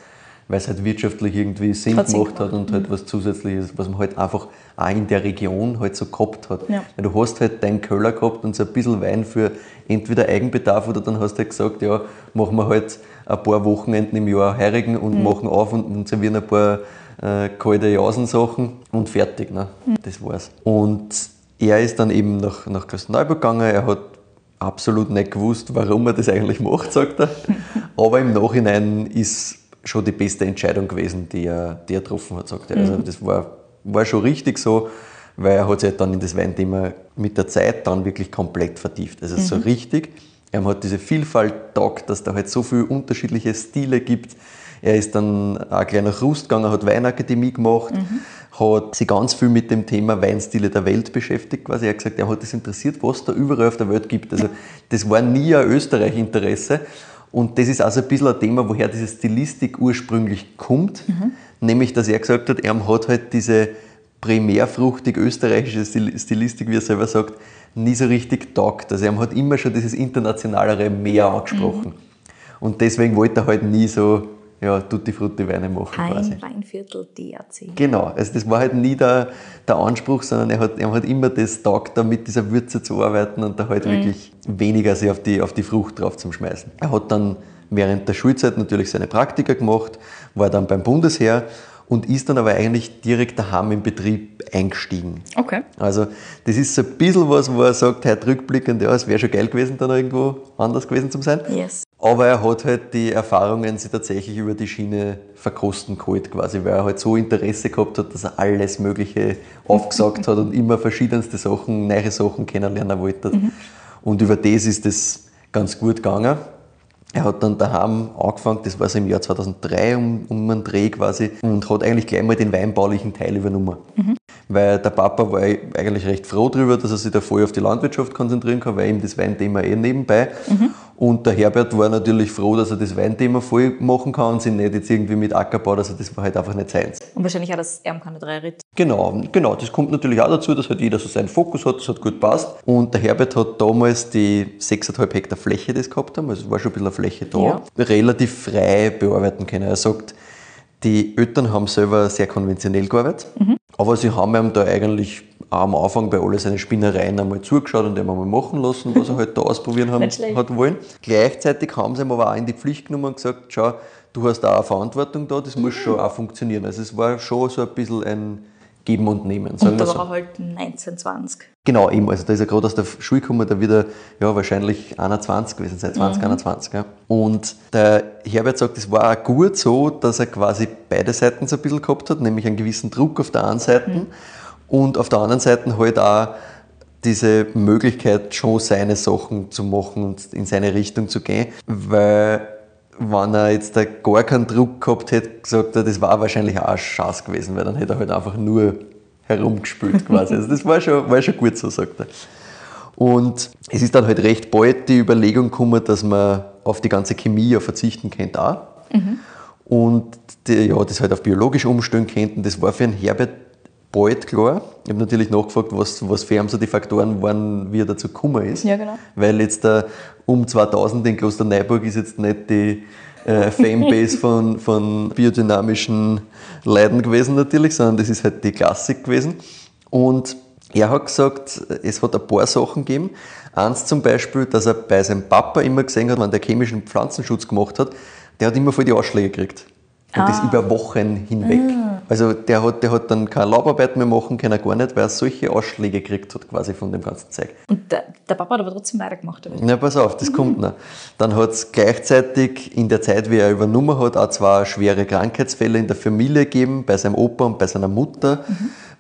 weil es halt wirtschaftlich irgendwie Sinn Sinn gemacht hat gemacht. und halt was Zusätzliches, was man halt einfach auch in der Region halt so gehabt hat. Ja. Weil du hast halt deinen Köller gehabt und so ein bisschen Wein für entweder Eigenbedarf oder dann hast du halt gesagt, ja, machen wir halt ein paar Wochenenden im Jahr heurigen und machen auf und, und servieren ein paar äh, kalte Jausensachen und fertig. Ne? Das war's. Und er ist dann eben nach, nach Klosterneuburg gegangen. Er hat absolut nicht gewusst, warum er das eigentlich macht, sagt er. Aber im Nachhinein ist schon die beste Entscheidung gewesen, die er, die er getroffen hat, sagt er. Also das war, war schon richtig so, weil er hat sich halt dann in das Weinthema mit der Zeit dann wirklich komplett vertieft. Also so richtig. Er hat diese Vielfalt taugt, dass da halt so viele unterschiedliche Stile gibt. Er ist dann auch gleich nach Rust gegangen, hat Weinakademie gemacht, hat sich ganz viel mit dem Thema Weinstile der Welt beschäftigt. Quasi. Er hat gesagt, er hat das interessiert, was da überall auf der Welt gibt. Also das war nie ein Österreich-Interesse. Und das ist also ein bisschen ein Thema, woher diese Stilistik ursprünglich kommt. Nämlich, dass er gesagt hat, er hat halt diese primärfruchtig österreichische Stil- Stilistik, wie er selber sagt, nie so richtig taugt. Also er hat immer schon dieses internationalere mehr angesprochen. Und deswegen wollte er halt nie so ja, Tutti Frutti Weine machen quasi. Ein Weinviertel DRC. Genau, also das war halt nie der, der Anspruch, sondern er hat, er hat immer das taugt, da mit dieser Würze zu arbeiten und da halt wirklich weniger sich auf die, auf die Frucht drauf zu schmeißen. Er hat dann während der Schulzeit natürlich seine Praktika gemacht, war dann beim Bundesheer und ist dann aber eigentlich direkt daheim im Betrieb eingestiegen. Okay. Also das ist so ein bisschen was, wo er sagt, heute rückblickend, ja, es wäre schon geil gewesen, dann irgendwo anders gewesen zu sein. Yes. Aber er hat halt die Erfahrungen sie tatsächlich über die Schiene verkosten geholt, quasi, weil er halt so Interesse gehabt hat, dass er alles Mögliche aufgesagt hat und immer verschiedenste Sachen, neue Sachen kennenlernen wollte. Und über das ist das ganz gut gegangen. Er hat dann daheim angefangen, das war so im Jahr 2003 um, um einen Dreh quasi, und hat eigentlich gleich mal den weinbaulichen Teil übernommen. Weil der Papa war eigentlich recht froh darüber, dass er sich da voll auf die Landwirtschaft konzentrieren kann, weil ihm das Weinthema eh nebenbei. Und der Herbert war natürlich froh, dass er das Weinthema voll machen kann und sich nicht jetzt irgendwie mit Ackerbau, also das war halt einfach nicht seins. Und wahrscheinlich auch das Erm keine drei Ritt. Genau, genau, das kommt natürlich auch dazu, dass halt jeder so seinen Fokus hat, das hat gut passt. Und der Herbert hat damals die 6,5 Hektar Fläche, die sie gehabt haben, also es war schon ein bisschen eine Fläche da, Ja. relativ frei bearbeiten können. Er sagt, die Eltern haben selber sehr konventionell gearbeitet, aber sie haben ihm da eigentlich am Anfang bei all seinen Spinnereien einmal zugeschaut und einmal machen lassen, was er halt da ausprobieren haben, hat wollen. Gleichzeitig haben sie ihm aber auch in die Pflicht genommen und gesagt, schau, du hast da eine Verantwortung da, das muss schon auch funktionieren. Also es war schon so ein bisschen ein Geben und Nehmen. Sagen Und da so. war er halt 19, 20. Genau, eben. Also da ist er gerade aus der Schule gekommen, da wieder ja, wahrscheinlich 21 gewesen, seit 20, 21. Ja. Und der Herbert sagt, es war auch gut so, dass er quasi beide Seiten so ein bisschen gehabt hat, nämlich einen gewissen Druck auf der einen Seite und auf der anderen Seite halt auch diese Möglichkeit, schon seine Sachen zu machen und in seine Richtung zu gehen, weil wenn er jetzt da gar keinen Druck gehabt hätte, gesagt er, das war wahrscheinlich auch Schatz gewesen, weil dann hätte er halt einfach nur herumgespielt quasi. Also das war schon, war schon gut so, sagt er. Und es ist dann halt recht bald die Überlegung gekommen, dass man auf die ganze Chemie ja verzichten könnte auch. Und die, ja, das halt auf biologisch umstellen könnten. Das war für einen Herbert bald klar. Ich habe natürlich nachgefragt, was, was für ihn so die Faktoren waren, wie er dazu gekommen ist. Ja, genau. Weil jetzt äh, um 2000 in Klosterneuburg ist jetzt nicht die äh, Fanbase von, von biodynamischen Leiden gewesen natürlich, sondern das ist halt die Klassik gewesen. Und er hat gesagt, es hat ein paar Sachen gegeben. Eins zum Beispiel, dass er bei seinem Papa immer gesehen hat, wenn der chemischen Pflanzenschutz gemacht hat, der hat immer voll die Ausschläge gekriegt. Und das über Wochen hinweg. Also der hat, der hat dann keine Laubarbeit mehr machen können, gar nicht, weil er solche Ausschläge gekriegt hat quasi von dem ganzen Zeug. Und der, der Papa hat aber trotzdem weitergemacht. Oder? Ja, pass auf, das kommt noch. Dann hat es gleichzeitig in der Zeit, wie er übernommen hat, auch zwei schwere Krankheitsfälle in der Familie gegeben, bei seinem Opa und bei seiner Mutter,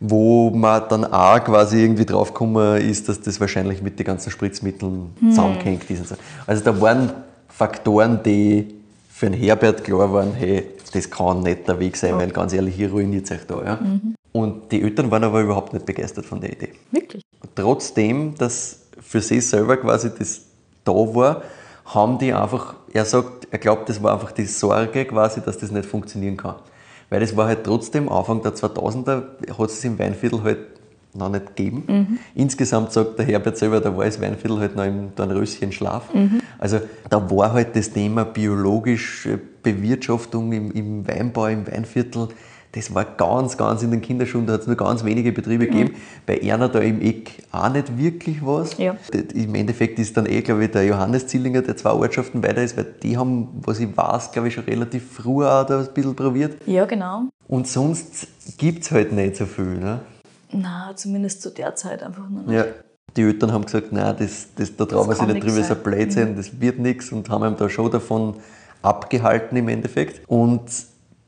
wo man dann auch quasi irgendwie draufgekommen ist, dass das wahrscheinlich mit den ganzen Spritzmitteln zusammenhängt ist. Also da waren Faktoren, die für den Herbert klar waren, hey, das kann nicht der Weg sein, weil ganz ehrlich, hier ruiniert euch da. Ja? Und die Eltern waren aber überhaupt nicht begeistert von der Idee. Wirklich? Trotzdem, dass für sie selber quasi das da war, haben die einfach, er sagt, er glaubt, das war einfach die Sorge quasi, dass das nicht funktionieren kann. Weil das war halt trotzdem, Anfang der 2000er hat es im Weinviertel halt noch nicht gegeben. Insgesamt sagt der Herbert selber, da war das Weinviertel halt noch im Dornröschenschlaf. Also da war halt das Thema biologische Bewirtschaftung im, im Weinbau, im Weinviertel, das war ganz, ganz in den Kinderschuhen, da hat es nur ganz wenige Betriebe gegeben. Bei Erna da im Eck auch nicht wirklich was. Ja. Im Endeffekt ist dann eh, glaube ich, der Johannes Zillinger, der zwei Ortschaften weiter ist, weil die haben, was ich weiß, glaube ich, schon relativ früh auch da ein bisschen probiert. Ja, genau. Und sonst gibt es halt nicht so viel. Ne? Na, zumindest zu der Zeit einfach nur. Nicht. Ja. Die Eltern haben gesagt, nein, das, das, da trauen wir sich nicht drüber, das ist ein. Blödsinn, das wird nichts und haben ihm da schon davon abgehalten im Endeffekt. Und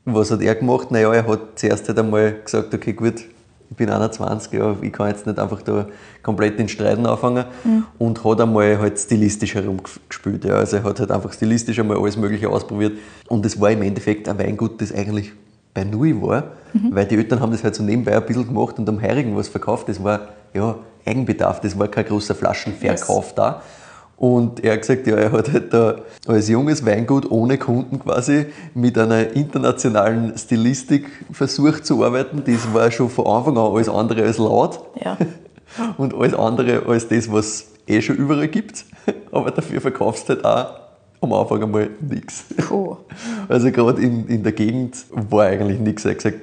was hat er gemacht? Naja, er hat zuerst halt einmal gesagt, okay gut, ich bin 21, ja, ich kann jetzt nicht einfach da komplett in Streiten anfangen und hat einmal halt stilistisch herumgespielt. Ja. Also er hat halt einfach stilistisch einmal alles Mögliche ausprobiert und es war im Endeffekt ein Weingut, das eigentlich bei Null war, weil die Eltern haben das halt so nebenbei ein bisschen gemacht und am Heurigen was verkauft. Das war ja Eigenbedarf, das war kein großer Flaschenverkauf da. Und er hat gesagt, ja, er hat halt da als junges Weingut ohne Kunden quasi mit einer internationalen Stilistik versucht zu arbeiten. Das war schon von Anfang an alles andere als laut Ja. und alles andere als das, was eh schon überall gibt. Aber dafür verkaufst du halt auch am Anfang einmal nichts. Puh. Also gerade in, in der Gegend war eigentlich nichts. Er hat gesagt,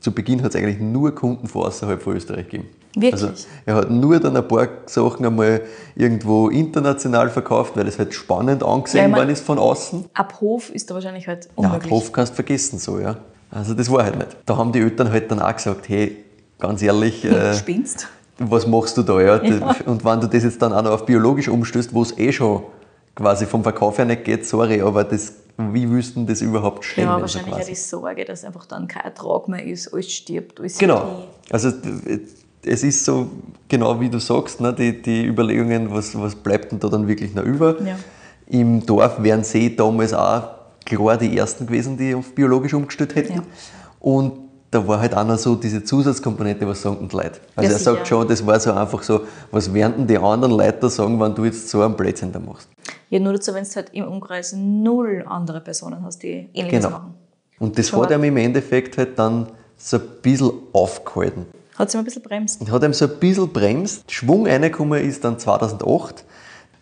zu Beginn hat es eigentlich nur Kunden von außerhalb von Österreich gegeben. Wirklich? Also er hat nur dann ein paar Sachen einmal irgendwo international verkauft, weil das halt spannend angesehen Ja, worden ist von außen. Ab Hof ist da wahrscheinlich halt Ja, unmöglich. Hof kannst du vergessen so, ja. Also das war halt nicht. Da haben die Eltern halt dann auch gesagt, hey, ganz ehrlich, äh, Spinnst? was machst du da? Ja? Und wenn du das jetzt dann auch noch auf biologisch umstößt, wo es eh schon quasi vom Verkauf her nicht geht, sorry, aber das, wie willst du denn das überhaupt stemmen? Ja, so wahrscheinlich auch die Sorge, dass einfach dann kein Ertrag mehr ist, alles stirbt, alles Genau. Also es ist so, genau wie du sagst, ne, die, die Überlegungen, was, was bleibt denn da dann wirklich noch über? Ja. Im Dorf wären sie damals auch klar die Ersten gewesen, die auf biologisch umgestellt hätten. Ja. Und da war halt auch noch so diese Zusatzkomponente, was sagen die Leute. Also Ja, er sagt sicher. schon, das war so einfach so, was werden denn die anderen Leute da sagen, wenn du jetzt so einen Blödsinn da machst? Ja, nur dazu, wenn du halt im Umkreis null andere Personen hast, die ähnliches Genau. machen. Und das Schon hat ihm im Endeffekt halt dann so ein bisschen aufgehalten. Hat sich ein bisschen bremst. Hat ihm so ein bisschen bremst. Schwung reingekommen ist dann 2008.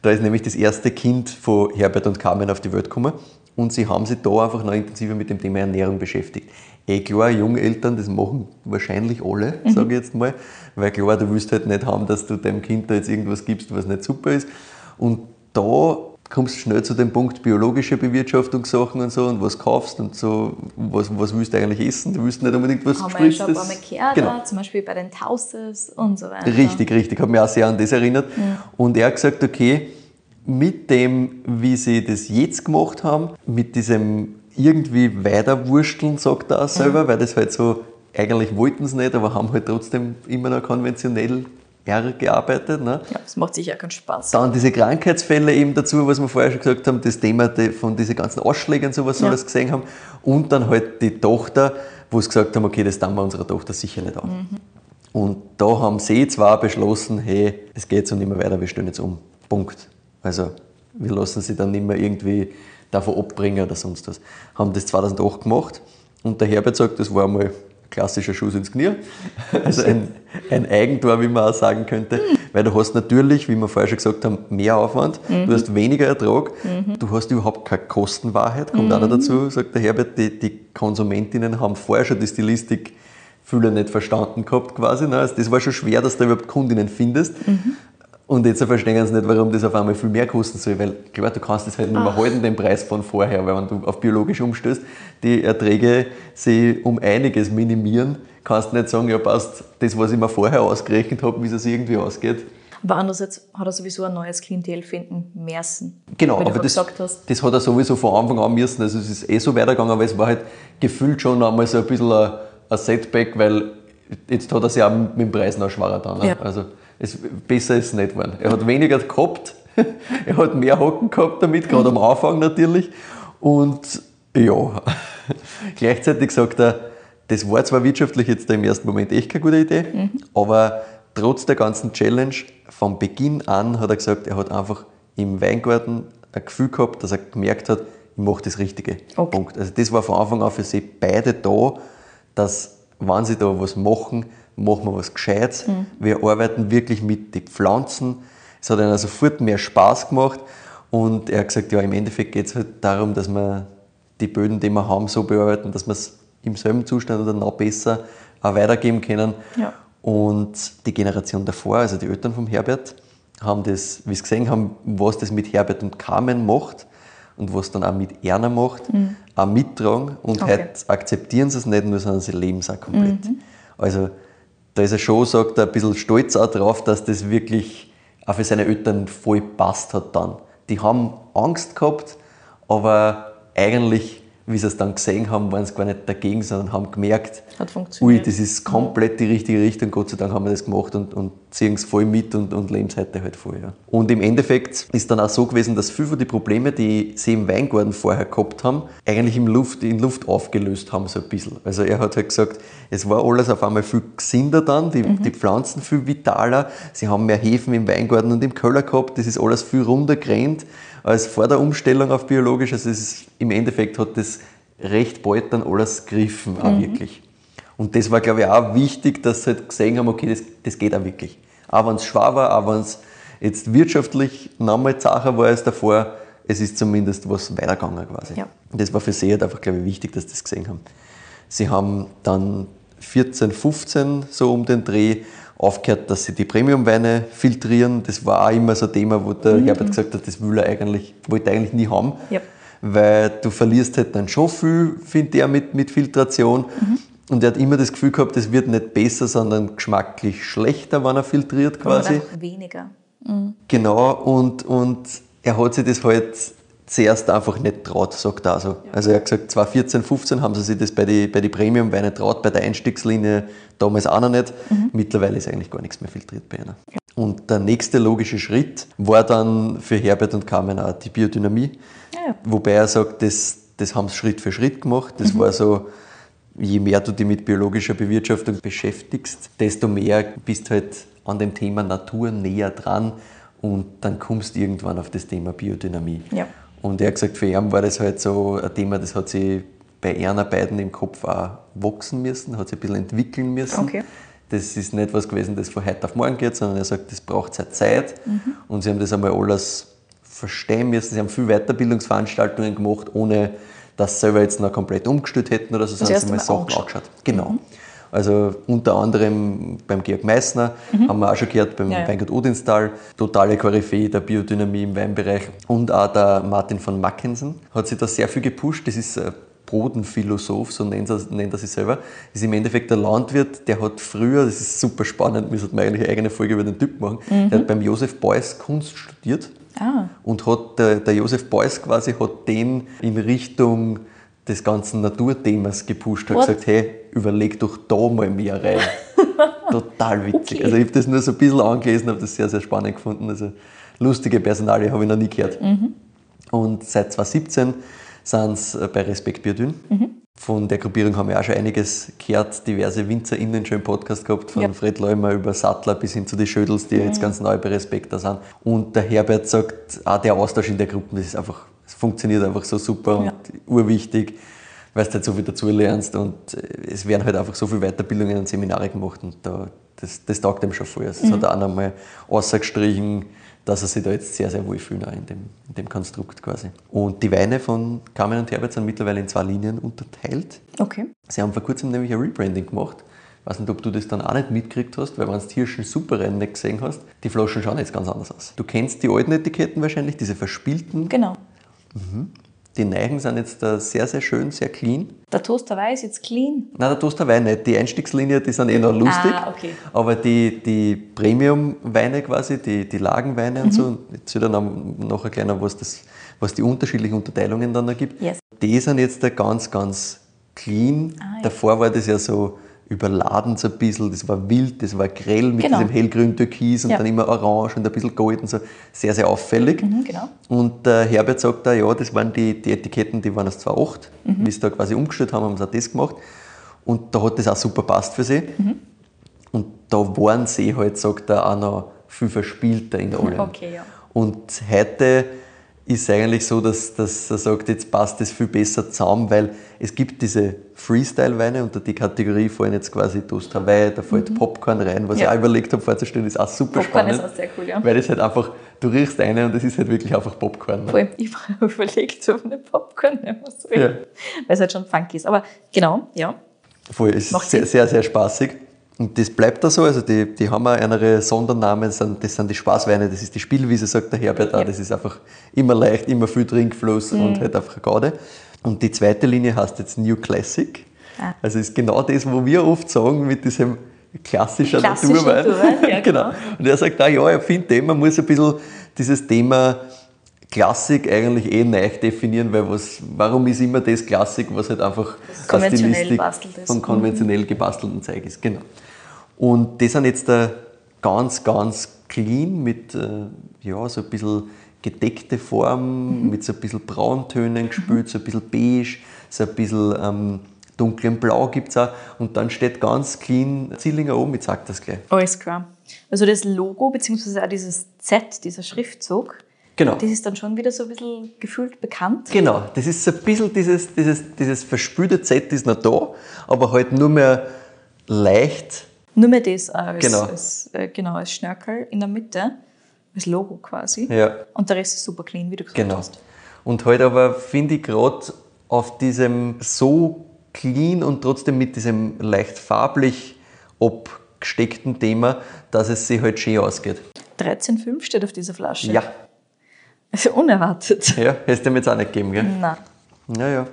Da ist nämlich das erste Kind von Herbert und Carmen auf die Welt gekommen. Und sie haben sich da einfach noch intensiver mit dem Thema Ernährung beschäftigt. Eh klar, junge Eltern, das machen wahrscheinlich alle, sage ich jetzt mal. Weil klar, du willst halt nicht haben, dass du deinem Kind da jetzt irgendwas gibst, was nicht super ist. Und da kommst du schnell zu dem Punkt biologische Bewirtschaftungssachen und so und was kaufst und so, was, was willst du eigentlich essen? Du willst nicht unbedingt was Haben wir schon ein paar Mal gehört, Genau. zum Beispiel bei den Tauses und so weiter. Richtig, richtig. Hat mich auch sehr an das erinnert. Und er hat gesagt, okay, mit dem, wie sie das jetzt gemacht haben, mit diesem irgendwie weiterwursteln, sagt er auch selber, weil das halt so, eigentlich wollten sie nicht, aber haben halt trotzdem immer noch konventionell eher gearbeitet. Ne? Ja, das macht sicher keinen Spaß. Dann diese Krankheitsfälle eben dazu, was wir vorher schon gesagt haben, das Thema von diesen ganzen Ausschlägen und sowas, Ja. alles gesehen haben. Und dann halt die Tochter, wo sie gesagt haben, okay, das tun wir unserer Tochter sicher nicht an. Und da haben sie zwar beschlossen, hey, es geht so nicht mehr weiter, wir stellen jetzt um. Punkt. Also wir lassen sie dann nicht mehr irgendwie davon abbringen oder sonst was. Haben das 2008 gemacht und der Herbert sagt, das war mal ein klassischer Schuss ins Knie. Also ein, ein Eigentor, wie man auch sagen könnte. Weil du hast natürlich, wie wir vorher schon gesagt haben, mehr Aufwand, du hast weniger Ertrag, du hast überhaupt keine Kostenwahrheit, kommt auch noch dazu, sagt der Herbert, die, die Konsumentinnen haben vorher schon die Stilistik viele nicht verstanden gehabt quasi. Ne? Also das war schon schwer, dass du überhaupt Kundinnen findest. Und jetzt verstehen sie nicht, warum das auf einmal viel mehr kosten soll, weil klar, du kannst das halt nicht mehr halten, den Preis von vorher, weil wenn du auf biologisch umstößt, die Erträge sich um einiges minimieren, kannst du nicht sagen, ja passt, das, was ich mir vorher ausgerechnet habe, wie es irgendwie ausgeht. Aber andererseits hat er sowieso ein neues Klientel finden müssen. Genau, aber das, das hat er sowieso von Anfang an müssen. Also es ist eh so weitergegangen, aber es war halt gefühlt schon einmal so ein bisschen ein, ein Setback, weil jetzt hat er sich auch mit dem Preis noch schwerer dann. Ja. Also es, besser ist es nicht geworden. Er hat weniger gehabt, er hat mehr Hocken gehabt damit, gerade am Anfang natürlich. Und ja, gleichzeitig sagt er, das war zwar wirtschaftlich jetzt im ersten Moment echt keine gute Idee, aber trotz der ganzen Challenge, von Beginn an hat er gesagt, er hat einfach im Weingarten ein Gefühl gehabt, dass er gemerkt hat, ich mache das Richtige. Okay. Punkt. Also das war von Anfang an für sie beide da, dass wenn sie da was machen, machen wir was Gescheites. Wir arbeiten wirklich mit den Pflanzen. Es hat ihnen sofort mehr Spaß gemacht und er hat gesagt, ja, im Endeffekt geht es halt darum, dass wir die Böden, die wir haben, so bearbeiten, dass wir es im selben Zustand oder noch besser auch weitergeben können. Ja. Und die Generation davor, also die Eltern vom Herbert, haben das, wie sie gesehen haben, was das mit Herbert und Carmen macht und was dann auch mit Erna macht, auch mittragen. Und Mhm. Okay. heute akzeptieren sie es nicht nur, sondern sie leben es auch komplett. Also da ist er schon, sagt er, ein bisschen stolz auch drauf, dass das wirklich auch für seine Eltern voll passt hat dann. Die haben Angst gehabt, aber eigentlich, wie sie es dann gesehen haben, waren sie gar nicht dagegen, sondern haben gemerkt, ui, das ist komplett die richtige Richtung, Gott sei Dank haben wir das gemacht und, und ziehen es voll mit und, und leben es heute halt voll. Ja. Und im Endeffekt ist dann auch so gewesen, dass viele von die Probleme, die sie im Weingarten vorher gehabt haben, eigentlich im Luft, in Luft aufgelöst haben, so ein bisschen. Also er hat halt gesagt, es war alles auf einmal viel gesünder dann, die, die Pflanzen viel vitaler, sie haben mehr Hefen im Weingarten und im Keller gehabt, das ist alles viel runder gerannt als vor der Umstellung auf biologisch. Also ist, im Endeffekt hat das recht bald dann alles gegriffen, auch wirklich. Und das war, glaube ich, auch wichtig, dass sie halt gesehen haben, okay, das, das geht auch wirklich. Auch wenn es schwer war, auch wenn es jetzt wirtschaftlich nochmal zacher war als davor, es ist zumindest was weitergegangen quasi. Ja. Und das war für sie halt einfach, glaube ich, wichtig, dass sie das gesehen haben. Sie haben dann 14, 15 so um den Dreh aufgehört, dass sie die Premiumweine filtrieren. Das war auch immer so ein Thema, wo der Herbert gesagt hat, das will er eigentlich, wollte er eigentlich nie haben Ja. weil du verlierst halt dann schon viel, finde er, mit, mit Filtration. Und er hat immer das Gefühl gehabt, es wird nicht besser, sondern geschmacklich schlechter, wenn er filtriert quasi. einfach weniger. Genau, und, und er hat sich das halt zuerst einfach nicht traut, sagt er so. Also er hat gesagt, 2014, 15 haben sie sich das bei den bei die Premium-Weinen traut, bei der Einstiegslinie damals auch noch nicht. Mittlerweile ist eigentlich gar nichts mehr filtriert bei ihnen. Und der nächste logische Schritt war dann für Herbert und Carmen auch die Biodynamie. Ja. Wobei er sagt, das, das haben sie Schritt für Schritt gemacht. Das war so, je mehr du dich mit biologischer Bewirtschaftung beschäftigst, desto mehr bist halt an dem Thema Natur näher dran und dann kommst du irgendwann auf das Thema Biodynamie. Ja. Und er hat gesagt, für ihn war das halt so ein Thema, das hat sich bei einer beiden im Kopf auch wachsen müssen, hat sich ein bisschen entwickeln müssen. Okay. Das ist nicht was gewesen, das von heute auf morgen geht, sondern er sagt, das braucht seine Zeit. Und sie haben das einmal alles verstehen müssen. Sie haben viele Weiterbildungsveranstaltungen gemacht, ohne dass sie selber jetzt noch komplett umgestellt hätten oder so, sondern erst sie einmal Sachen angeschaut. angeschaut. Genau. Also unter anderem beim Georg Meissner, haben wir auch schon gehört, beim Ja, ja. Weingut Odinstal, totale Koryphäe der Biodynamie im Weinbereich. Und auch der Martin von Mackensen hat sich da sehr viel gepusht. Das ist ein Bodenphilosoph, so nennt er, nennt er sich selber. Das ist im Endeffekt der Landwirt, der hat früher, das ist super spannend, wir sollten eigentlich eine eigene Folge über den Typ machen, der hat beim Josef Beuys Kunst studiert Ah, und hat der, der Josef Beuys quasi hat den in Richtung des ganzen Naturthemas gepusht, hat What? gesagt, hey, überleg doch da mal mehr rein. Total witzig. Okay. Also ich habe das nur so ein bisschen angelesen, habe das sehr, sehr spannend gefunden. Also lustige Personalie habe ich noch nie gehört. Und seit 2017 sind sie bei Respekt Biodyn. Von der Gruppierung haben wir auch schon einiges gehört, diverse WinzerInnen schon im Podcast gehabt, von Ja. Fred Leumer über Sattler bis hin zu den Schödels, die jetzt ganz neu bei Respekt da sind. Und der Herbert sagt, auch der Austausch in der Gruppe, das ist einfach, es funktioniert einfach so super und Ja. urwichtig, weil du halt so viel dazu lernst und äh, es werden halt einfach so viele Weiterbildungen und Seminare gemacht und da, das, das taugt ihm schon voll. Also Das hat er auch nochmal ausgestrichen, dass er sich da jetzt sehr, sehr wohl fühlt in dem, in dem Konstrukt quasi. Und die Weine von Carmen und Herbert sind mittlerweile in zwei Linien unterteilt. okay. Sie haben vor kurzem nämlich ein Rebranding gemacht Ich weiß nicht, ob du das dann auch nicht mitgekriegt hast, weil wenn du Hirschen Superrennen nicht gesehen hast, die Flaschen schauen jetzt ganz anders aus. Du kennst die alten Etiketten wahrscheinlich, diese verspielten. Genau. Die Neigen sind jetzt da sehr, sehr schön, sehr clean. Der Toaster weiß jetzt clean. Nein, der Toasterwein nicht. Die Einstiegslinie, die sind eh noch lustig. Ah, okay. Aber die, die Premium-Weine quasi, die, die Lagenweine Mhm. und so, jetzt wieder noch, noch erklären, was, das, was die unterschiedlichen Unterteilungen dann noch gibt. Yes. Die sind jetzt da ganz, ganz clean. Ah, ja. Davor war das ja so überladen so ein bisschen, das war wild, das war grell mit Genau. diesem hellgrün Türkis und Ja. dann immer orange und ein bisschen gold und so. Sehr, sehr auffällig. Mhm, genau. Und der Herbert sagt da, ja, das waren die, die Etiketten, die waren aus 2008. Mhm. Wie sie da quasi umgestellt haben, haben sie auch das gemacht. Und da hat das auch super passt für sie. Mhm. Und da waren sie halt, sagt er, auch noch viel verspielter in allem. Okay, ja. Und heute ist eigentlich so, dass, dass er sagt, jetzt passt das viel besser zusammen, weil es gibt diese Freestyle-Weine, unter die Kategorie fallen jetzt quasi Toast Hawaii, da fällt Popcorn rein, was Mhm. Ja. ich auch überlegt habe vorzustellen, ist auch super Popcorn ist spannend. auch sehr cool, ja. Weil das halt einfach, du riechst eine und das ist halt wirklich einfach Popcorn. Vor allem, ich habe überlegt, ob eine Popcorn nehmen soll. Ja. Weil es halt schon funky ist. Aber genau, ja. Voll, ist Macht sehr, sehr, sehr spaßig. Und das bleibt da so. Also die, die haben auch andere Sondernamen, das sind, das die Spaßweine, das ist die Spielwiese, sagt der Herbert auch. Ja. Das ist einfach immer leicht, immer viel Trinkfluss und halt einfach eine Garde. Und die zweite Linie heißt jetzt New Classic. Ah. Also ist genau das, wo wir oft sagen mit diesem klassischen Klassischer Naturwein. Naturwein, ja, genau. genau. Und er sagt auch, ja, er findet, man muss ein bisschen dieses Thema Klassik eigentlich eh neu definieren, weil was, warum ist immer das Klassik, was halt einfach eine konventionell Stilistik von konventionell gebastelten Zeug ist. Genau. Und die sind jetzt da ganz, ganz clean mit äh, ja, so ein bisschen gedeckte Form, mit so ein bisschen Brauntönen gespült, so ein bisschen beige, so ein bisschen ähm, dunklem Blau gibt es auch. Und dann steht ganz clean Zillinger oben, ich sag das gleich. Alles klar. Also das Logo, beziehungsweise auch dieses Z, dieser Schriftzug, Genau. das ist dann schon wieder so ein bisschen gefühlt bekannt. Genau, das ist so ein bisschen dieses, dieses, dieses verspülte Z ist noch da, aber halt nur mehr leicht. Nur mehr das als, Genau. als, äh, genau, als Schnörkel in der Mitte, als Logo quasi. Ja. Und der Rest ist super clean, wie du gesagt Genau. hast. Und halt aber finde ich gerade auf diesem so clean und trotzdem mit diesem leicht farblich abgesteckten Thema, dass es sich halt schön ausgeht. 13,5 steht auf dieser Flasche. Ja, Also unerwartet. ja, hättest du mir jetzt auch nicht gegeben, gell? Nein. Naja,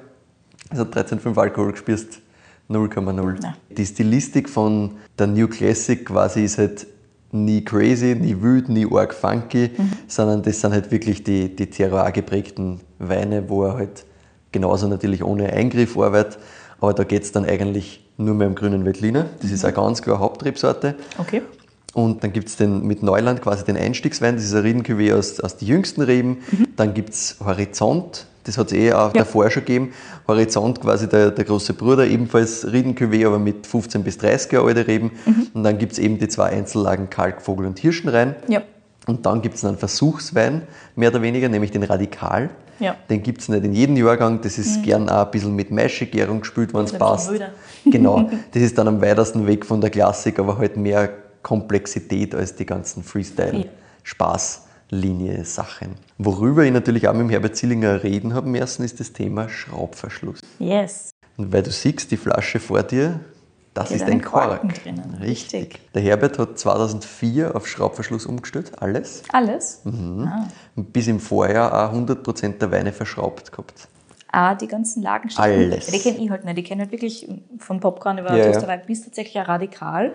also 13,5 Alkohol gespürst, 0,0. Ja. Die Stilistik von der New Classic quasi ist halt nie crazy, nie wild, nie arg funky, sondern das sind halt wirklich die, die Terroir geprägten Weine, wo er halt genauso natürlich ohne Eingriff arbeitet, aber da geht es dann eigentlich nur mehr um grünen Veltliner. Das ist eine ganz klar Hauptrebsorte. Okay. Und dann gibt es den mit Neuland quasi den Einstiegswein, das ist ein Riedencuvée aus, aus den jüngsten Reben. Dann gibt es Horizont, das hat es eh auch davor schon gegeben. Horizont quasi der, der große Bruder, ebenfalls Riedencuvée, aber mit 15 bis 30 Jahre alte Reben. Und dann gibt es eben die zwei Einzellagen Kalk, Vogel und Hirschenrein. Ja. Und dann gibt es einen Versuchswein, mehr oder weniger, nämlich den Radikal. Ja. Den gibt es nicht in jedem Jahrgang. Das ist gern auch ein bisschen mit Maischegärung gespült, wenn es passt. Genau. Das ist dann am weitesten weg von der Klassik, aber halt mehr Komplexität als die ganzen Freestyle-Spaß-Linie-Sachen. Worüber ich natürlich auch mit dem Herbert Zillinger reden habe müssen, ist das Thema Schraubverschluss. Yes. Und weil du siehst, die Flasche vor dir, das Da ist ein Kork. drinnen. Richtig. Richtig. Der Herbert hat 2004 auf Schraubverschluss umgestellt, alles. Alles? Mhm. Ah. Und bis im Vorjahr auch 100% der Weine verschraubt gehabt. Ah, die ganzen Lagenschichten. Alles. Ja, die kenne ich halt nicht. Die kenne halt wirklich von Popcorn über Ja, ja. Toasterwein bis tatsächlich Radikal.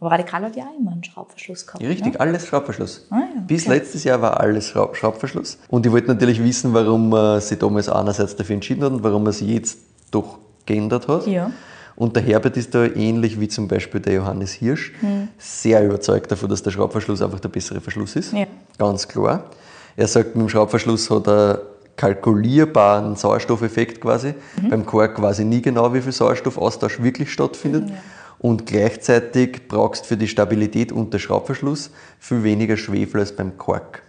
Aber Radikal hat ja auch immer einen Schraubverschluss gehabt. Ja, richtig, Ne? alles Schraubverschluss. Ah, ja, Bis okay. letztes Jahr war alles Schraub Schraubverschluss. Und ich wollte natürlich wissen, warum man sich damals einerseits dafür entschieden hat und warum man sich jetzt doch geändert hat. Ja. Und der Herbert ist da ähnlich wie zum Beispiel der Johannes Hirsch sehr überzeugt davon, dass der Schraubverschluss einfach der bessere Verschluss ist. Ja. Ganz klar. Er sagt, mit dem Schraubverschluss hat er kalkulierbaren Sauerstoffeffekt quasi. Beim Kork quasi nie genau, wie viel Sauerstoffaustausch wirklich stattfindet. Und gleichzeitig brauchst du für die Stabilität unter Schraubverschluss viel weniger Schwefel als beim Kork.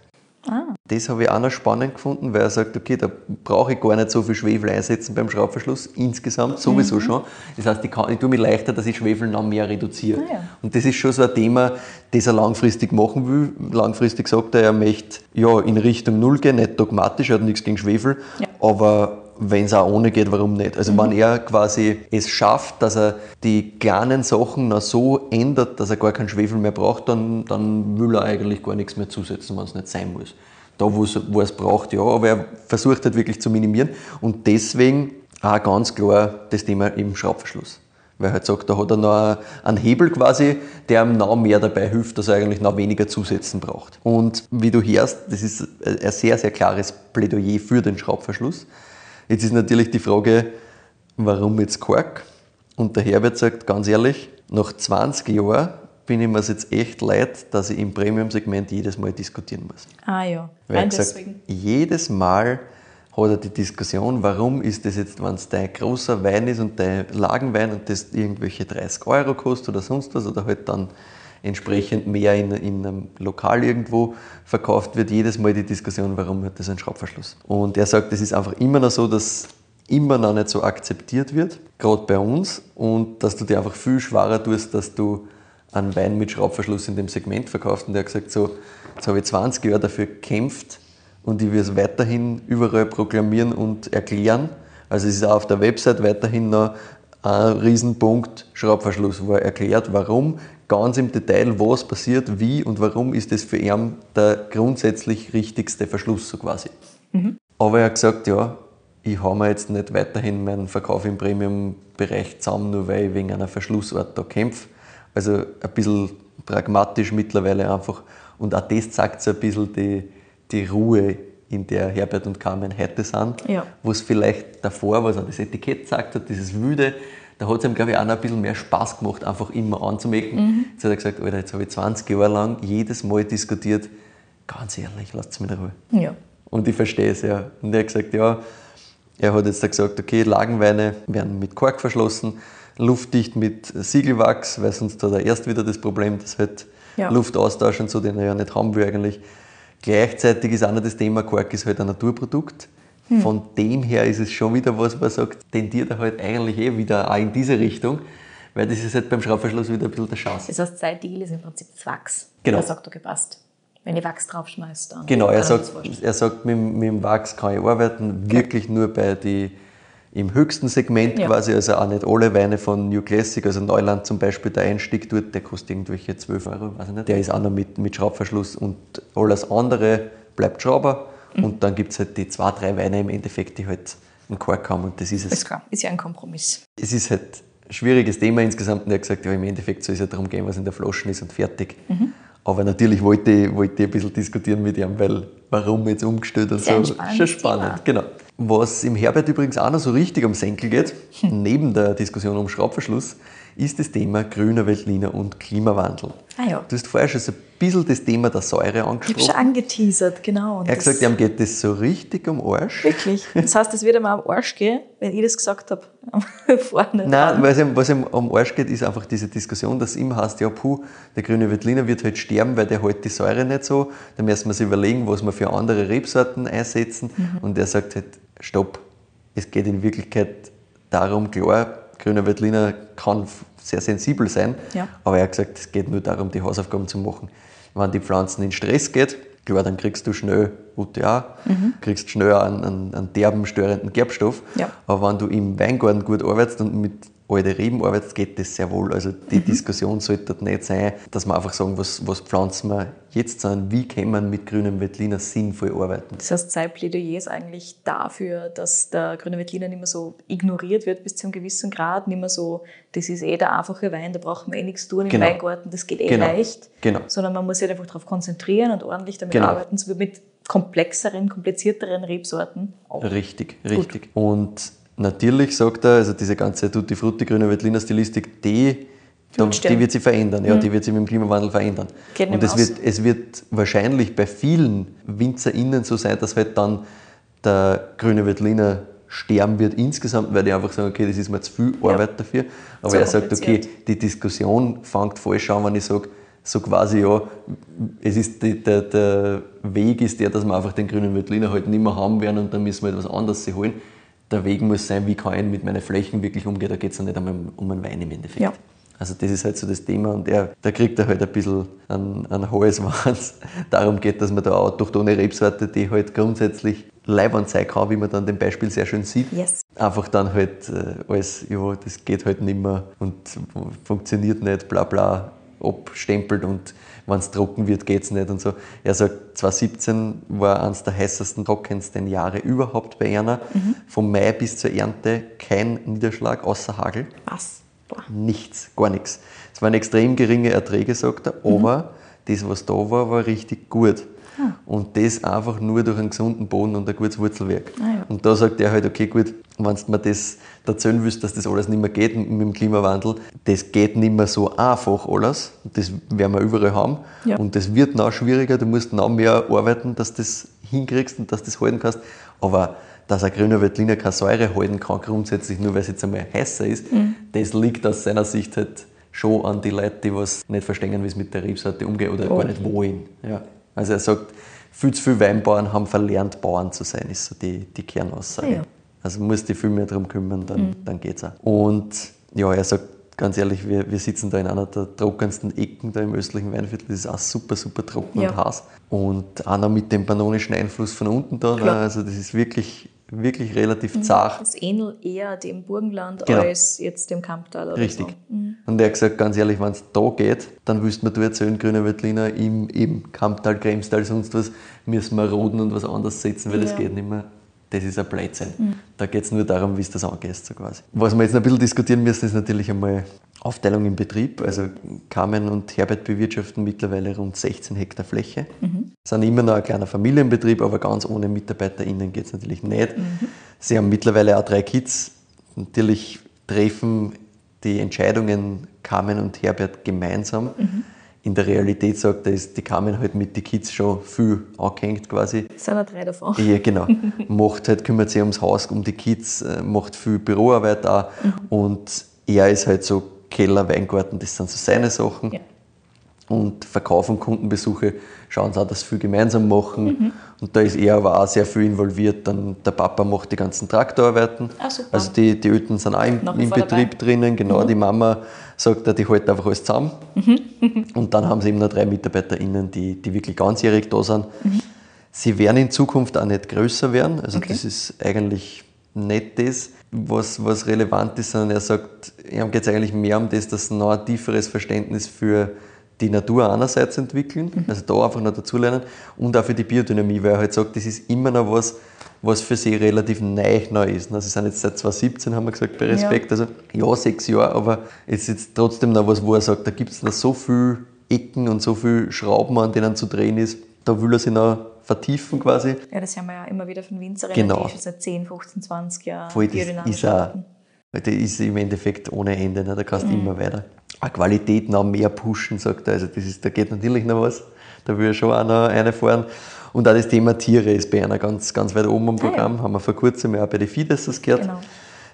Das habe ich auch noch spannend gefunden, weil er sagt, okay, da brauche ich gar nicht so viel Schwefel einsetzen beim Schraubverschluss, insgesamt sowieso schon. Das heißt, ich, kann, ich tue mir leichter, dass ich Schwefel noch mehr reduziere. Ah ja. Und das ist schon so ein Thema, das er langfristig machen will. Langfristig sagt er, er möchte ja, in Richtung Null gehen, nicht dogmatisch, er hat nichts gegen Schwefel, Ja. aber wenn es auch ohne geht, warum nicht? Also wenn er quasi es schafft, dass er die kleinen Sachen noch so ändert, dass er gar keinen Schwefel mehr braucht, dann, dann will er eigentlich gar nichts mehr zusetzen, wenn es nicht sein muss. Da, wo er es braucht, ja, aber er versucht halt wirklich zu minimieren und deswegen auch ganz klar das Thema im Schraubverschluss. Weil er halt sagt, da hat er noch einen Hebel quasi, der ihm noch mehr dabei hilft, dass er eigentlich noch weniger zusetzen braucht. Und wie du hörst, das ist ein sehr, sehr klares Plädoyer für den Schraubverschluss. Jetzt ist natürlich die Frage, warum jetzt Kork? Und der Herbert sagt ganz ehrlich, nach 20 Jahren bin ich mir jetzt echt leid, dass ich im Premium-Segment jedes Mal diskutieren muss. Ah ja, Weil rein gesagt, deswegen. jedes Mal hat er die Diskussion, warum ist das jetzt, wenn es dein großer Wein ist und dein Lagenwein und das irgendwelche 30 Euro kostet oder sonst was oder halt dann entsprechend mehr in, in einem Lokal irgendwo verkauft wird, jedes Mal die Diskussion, warum hat das einen Schraubverschluss. Und er sagt, es ist einfach immer noch so, dass immer noch nicht so akzeptiert wird, gerade bei uns, und dass du dir einfach viel schwerer tust, dass du einen Wein mit Schraubverschluss in dem Segment verkaufst. Und er hat gesagt, so, jetzt habe ich 20 Jahre dafür gekämpft und ich will es weiterhin überall proklamieren und erklären. Also es ist auch auf der Website weiterhin noch ein Riesenpunkt Schraubverschluss, wo er erklärt, warum, ganz im Detail, was passiert, wie und warum ist das für ihn der grundsätzlich richtigste Verschluss so quasi. Aber er hat gesagt, ja, ich habe mir jetzt nicht weiterhin meinen Verkauf im Premium-Bereich zusammen, nur weil ich wegen einer Verschlussart da kämpfe. Also ein bisschen pragmatisch mittlerweile einfach. Und auch das zeigt so ein bisschen die, die Ruhe, in der Herbert und Carmen heute sind. Ja. Wo es vielleicht davor, was auch das Etikett gesagt hat, dieses Wüde, da hat es ihm, glaube ich, auch noch ein bisschen mehr Spaß gemacht, einfach immer anzumecken. Jetzt hat er gesagt, Alter, jetzt habe ich 20 Jahre lang jedes Mal diskutiert, ganz ehrlich, lasst mich in Ruhe. Ja. Und ich verstehe es ja. Und er hat gesagt, ja, er hat jetzt da gesagt, okay, Lagenweine werden mit Kork verschlossen, luftdicht mit Siegelwachs, weil sonst hat er erst wieder das Problem, dass halt Ja. Luftaustausch und so, den er ja nicht haben will eigentlich. Gleichzeitig ist auch noch das Thema, Kork ist halt ein Naturprodukt. Hm. Von dem her ist es schon wieder was, er sagt, tendiert er halt eigentlich eh wieder auch in diese Richtung, weil das ist halt beim Schraubverschluss wieder ein bisschen der Chance. Das heißt, sein Deal ist im Prinzip das Wachs. Genau. Er sagt, okay, passt. Wenn ich Wachs draufschmeiße, dann. Genau, er sagt, er sagt mit, dem- mit dem Wachs kann ich arbeiten, wirklich nur bei die im höchsten Segment Ja. quasi, also auch nicht alle Weine von New Classic, also Neuland zum Beispiel, der Einstieg dort, der kostet irgendwelche 12 Euro, weiß ich nicht. Der ist auch noch mit, mit Schraubverschluss und alles andere bleibt Schrauber Mhm. und dann gibt es halt die zwei, drei Weine im Endeffekt, die halt einen Kork haben und das ist es. Ist klar, ist ja ein Kompromiss. Es ist halt ein schwieriges Thema insgesamt und er hat gesagt, ja, im Endeffekt soll es ja darum gehen, was in der Flasche ist und fertig. Mhm. Aber natürlich wollte ich, wollte ich ein bisschen diskutieren mit ihm, weil warum jetzt umgestellt und so. Schon spannend, genau. Was im Herbert übrigens auch noch so richtig am Senkel geht, Hm. neben der Diskussion um Schraubverschluss, ist das Thema grüner Veltliner und Klimawandel. Ah ja. Du hast vorher schon so ein bisschen das Thema der Säure Ich habe angesprochen. schon angeteasert, genau. Und er hat gesagt, ihm geht das so richtig am Arsch. Wirklich. Das heißt, es wird ihm am Arsch gehen, wenn ich das gesagt habe. Vorne. Nein, was ihm, was ihm am Arsch geht, ist einfach diese Diskussion, dass immer heißt, ja, puh, der grüne Veltliner wird halt sterben, weil der hält die Säure nicht so. Da müssen wir sich überlegen, was wir für andere Rebsorten einsetzen. Und er sagt halt, stopp, es geht in Wirklichkeit darum, klar, grüner Veltliner kann sehr sensibel sein, Ja. aber er hat gesagt, es geht nur darum, die Hausaufgaben zu machen. Wenn die Pflanzen in Stress geht, klar, dann kriegst du schnell UTA, kriegst schnell einen, einen, einen derben, störenden Gerbstoff. Ja. Aber wenn du im Weingarten gut arbeitest und mit alten Reben arbeitest, geht das sehr wohl. Also die Diskussion sollte dort nicht sein, dass wir einfach sagen, was, was pflanzen wir jetzt an, wie kann man mit grünem Veltliner sinnvoll arbeiten. Das heißt, sein Plädoyer ist eigentlich dafür, dass der grüne Veltliner nicht mehr so ignoriert wird bis zu einem gewissen Grad. Nicht mehr so, das ist eh der einfache Wein, da braucht man eh nichts tun im Genau. Weingarten, das geht eh Genau. leicht. Genau. Sondern man muss sich einfach darauf konzentrieren und ordentlich damit Genau. arbeiten, so wie mit komplexeren, komplizierteren Rebsorten. Auch. Richtig, richtig. Und natürlich sagt er, also diese ganze Tutti Frutti grüne Veltliner Stilistik, die, da, die wird sich verändern, ja, die wird sich mit dem Klimawandel verändern. Geht Und es wird, es wird wahrscheinlich bei vielen WinzerInnen so sein, dass halt dann der grüne Veltliner sterben wird insgesamt, weil die einfach sagen, okay, das ist mir zu viel Arbeit dafür. Aber Zu er sagt, okay, die Diskussion fängt falsch an, wenn ich sage, so quasi, ja, es ist die, der, der Weg ist der, dass wir einfach den grünen Veltliner halt nicht mehr haben werden und dann müssen wir etwas anderes sich holen. Der Weg muss sein, wie kann ich mit meinen Flächen wirklich umgehen, da geht es ja nicht einmal um, einen Wein im Endeffekt. Ja. Also das ist halt so das Thema und er, da kriegt er halt ein bisschen einen, einen Hals, wenn es darum geht, dass man da autochtone Rebsorte, die halt grundsätzlich Leibwand sein kann, wie man dann dem Beispiel sehr schön sieht. Yes. Einfach dann halt äh, alles, ja, das geht halt nicht mehr und funktioniert nicht, bla bla, abstempelt und wenn es trocken wird, geht es nicht und so. Er sagt, 2017 war eines der heißesten, trockensten Jahre überhaupt bei einer. Mhm. Vom Mai bis zur Ernte kein Niederschlag außer Hagel. Was? Boah. Nichts, gar nichts. Es waren extrem geringe Erträge, sagt er, mhm. aber das, was da war, war richtig gut. Ah. Und das einfach nur durch einen gesunden Boden und ein gutes Wurzelwerk. Ah, ja. Und da sagt er halt, okay, gut, wenn du mir das erzählen willst, dass das alles nicht mehr geht mit dem Klimawandel, das geht nicht mehr so einfach alles. Das werden wir überall haben. Ja. Und das wird noch schwieriger. Du musst noch mehr arbeiten, dass du das hinkriegst und dass du das halten kannst. Aber dass ein grüner Veltliner keine Säure halten kann, grundsätzlich nur weil es jetzt einmal heißer ist, mhm. das liegt aus seiner Sicht halt schon an die Leute, die was nicht verstehen, wie es mit der Rebsorte umgeht oder oh. gar nicht wollen. Ja. Also er sagt, viel zu viele Weinbauern haben verlernt, Bauern zu sein, ist so die, die Kernaussage. Ja. Also musst dich viel mehr darum kümmern, dann, mhm. dann es auch. Und ja, er sagt ganz ehrlich, wir, wir sitzen da in einer der trockensten Ecken da im östlichen Weinviertel. Das ist auch super, super trocken ja. und heiß. Und auch noch mit dem pannonischen Einfluss von unten da. Klar. Also das ist wirklich wirklich relativ mhm. zart. Das ähnelt eher dem Burgenland genau. als jetzt dem Kamptal. Oder Richtig. So. Mhm. Und er hat gesagt, ganz ehrlich, wenn es da geht, dann wüsste man du erzählen, Grüner Wettliner, im, im Kamptal, Kremstal, sonst was, müssen wir roden und was anderes setzen, weil ja. das geht nicht mehr. Das ist ein Blödsinn. Mhm. Da geht es nur darum, wie es das angehst, so quasi. Was wir jetzt noch ein bisschen diskutieren müssen, ist natürlich einmal Aufteilung im Betrieb. Also Carmen und Herbert bewirtschaften mittlerweile rund 16 Hektar Fläche. Mhm. Sind immer noch ein kleiner Familienbetrieb, aber ganz ohne MitarbeiterInnen geht es natürlich nicht. Mhm. Sie haben mittlerweile auch drei Kids. Natürlich treffen die Entscheidungen Carmen und Herbert gemeinsam. Mhm. In der Realität sagt er, ist die Carmen halt mit den Kids schon viel angehängt quasi. Es sind ja drei davon. Ja, genau. macht halt, kümmert sich ums Haus, um die Kids, äh, macht viel Büroarbeit auch. Mhm. Und er ist halt so Keller, Weingarten, das sind so seine Sachen. Ja. Und Verkauf und Kundenbesuche schauen sie auch, dass sie viel gemeinsam machen. Mhm. Und da ist er aber auch sehr viel involviert. Dann der Papa macht die ganzen Traktorarbeiten. Ah, also die, die Eltern sind auch im, im Betrieb dabei. drinnen. Genau, mhm. die Mama sagt, die halten einfach alles zusammen. Mhm. und dann haben sie eben noch drei MitarbeiterInnen, die, die wirklich ganzjährig da sind. Mhm. Sie werden in Zukunft auch nicht größer werden. Also okay. das ist eigentlich nicht das was, was relevant ist, sondern er sagt, ihm geht es eigentlich mehr um das, dass noch ein tieferes Verständnis für die Natur einerseits entwickeln, mhm. also da einfach noch dazulernen und auch für die Biodynamie, weil er halt sagt, das ist immer noch was, was für sie relativ neu neu ist. Also sie sind jetzt seit 2017, haben wir gesagt, bei Respekt, ja. also ja, sechs Jahre, aber es ist jetzt trotzdem noch was, wo er sagt, da gibt es noch so viele Ecken und so viele Schrauben, an denen zu drehen ist, da will er sich noch vertiefen quasi. Ja, das haben wir ja immer wieder von Winzerinnen, genau. die schon seit 10, 15, 20 Jahren Voll, das ist auch, das ist im Endeffekt ohne Ende, ne? da kannst du mhm. immer weiter. Eine Qualität noch mehr pushen, sagt er. Also das ist, da geht natürlich noch was. Da will ich schon auch noch reinfahren. Und auch das Thema Tiere ist bei einer ganz, ganz weit oben im Programm. Ah, ja. Haben wir vor kurzem auch bei den Fides das gehört. Genau.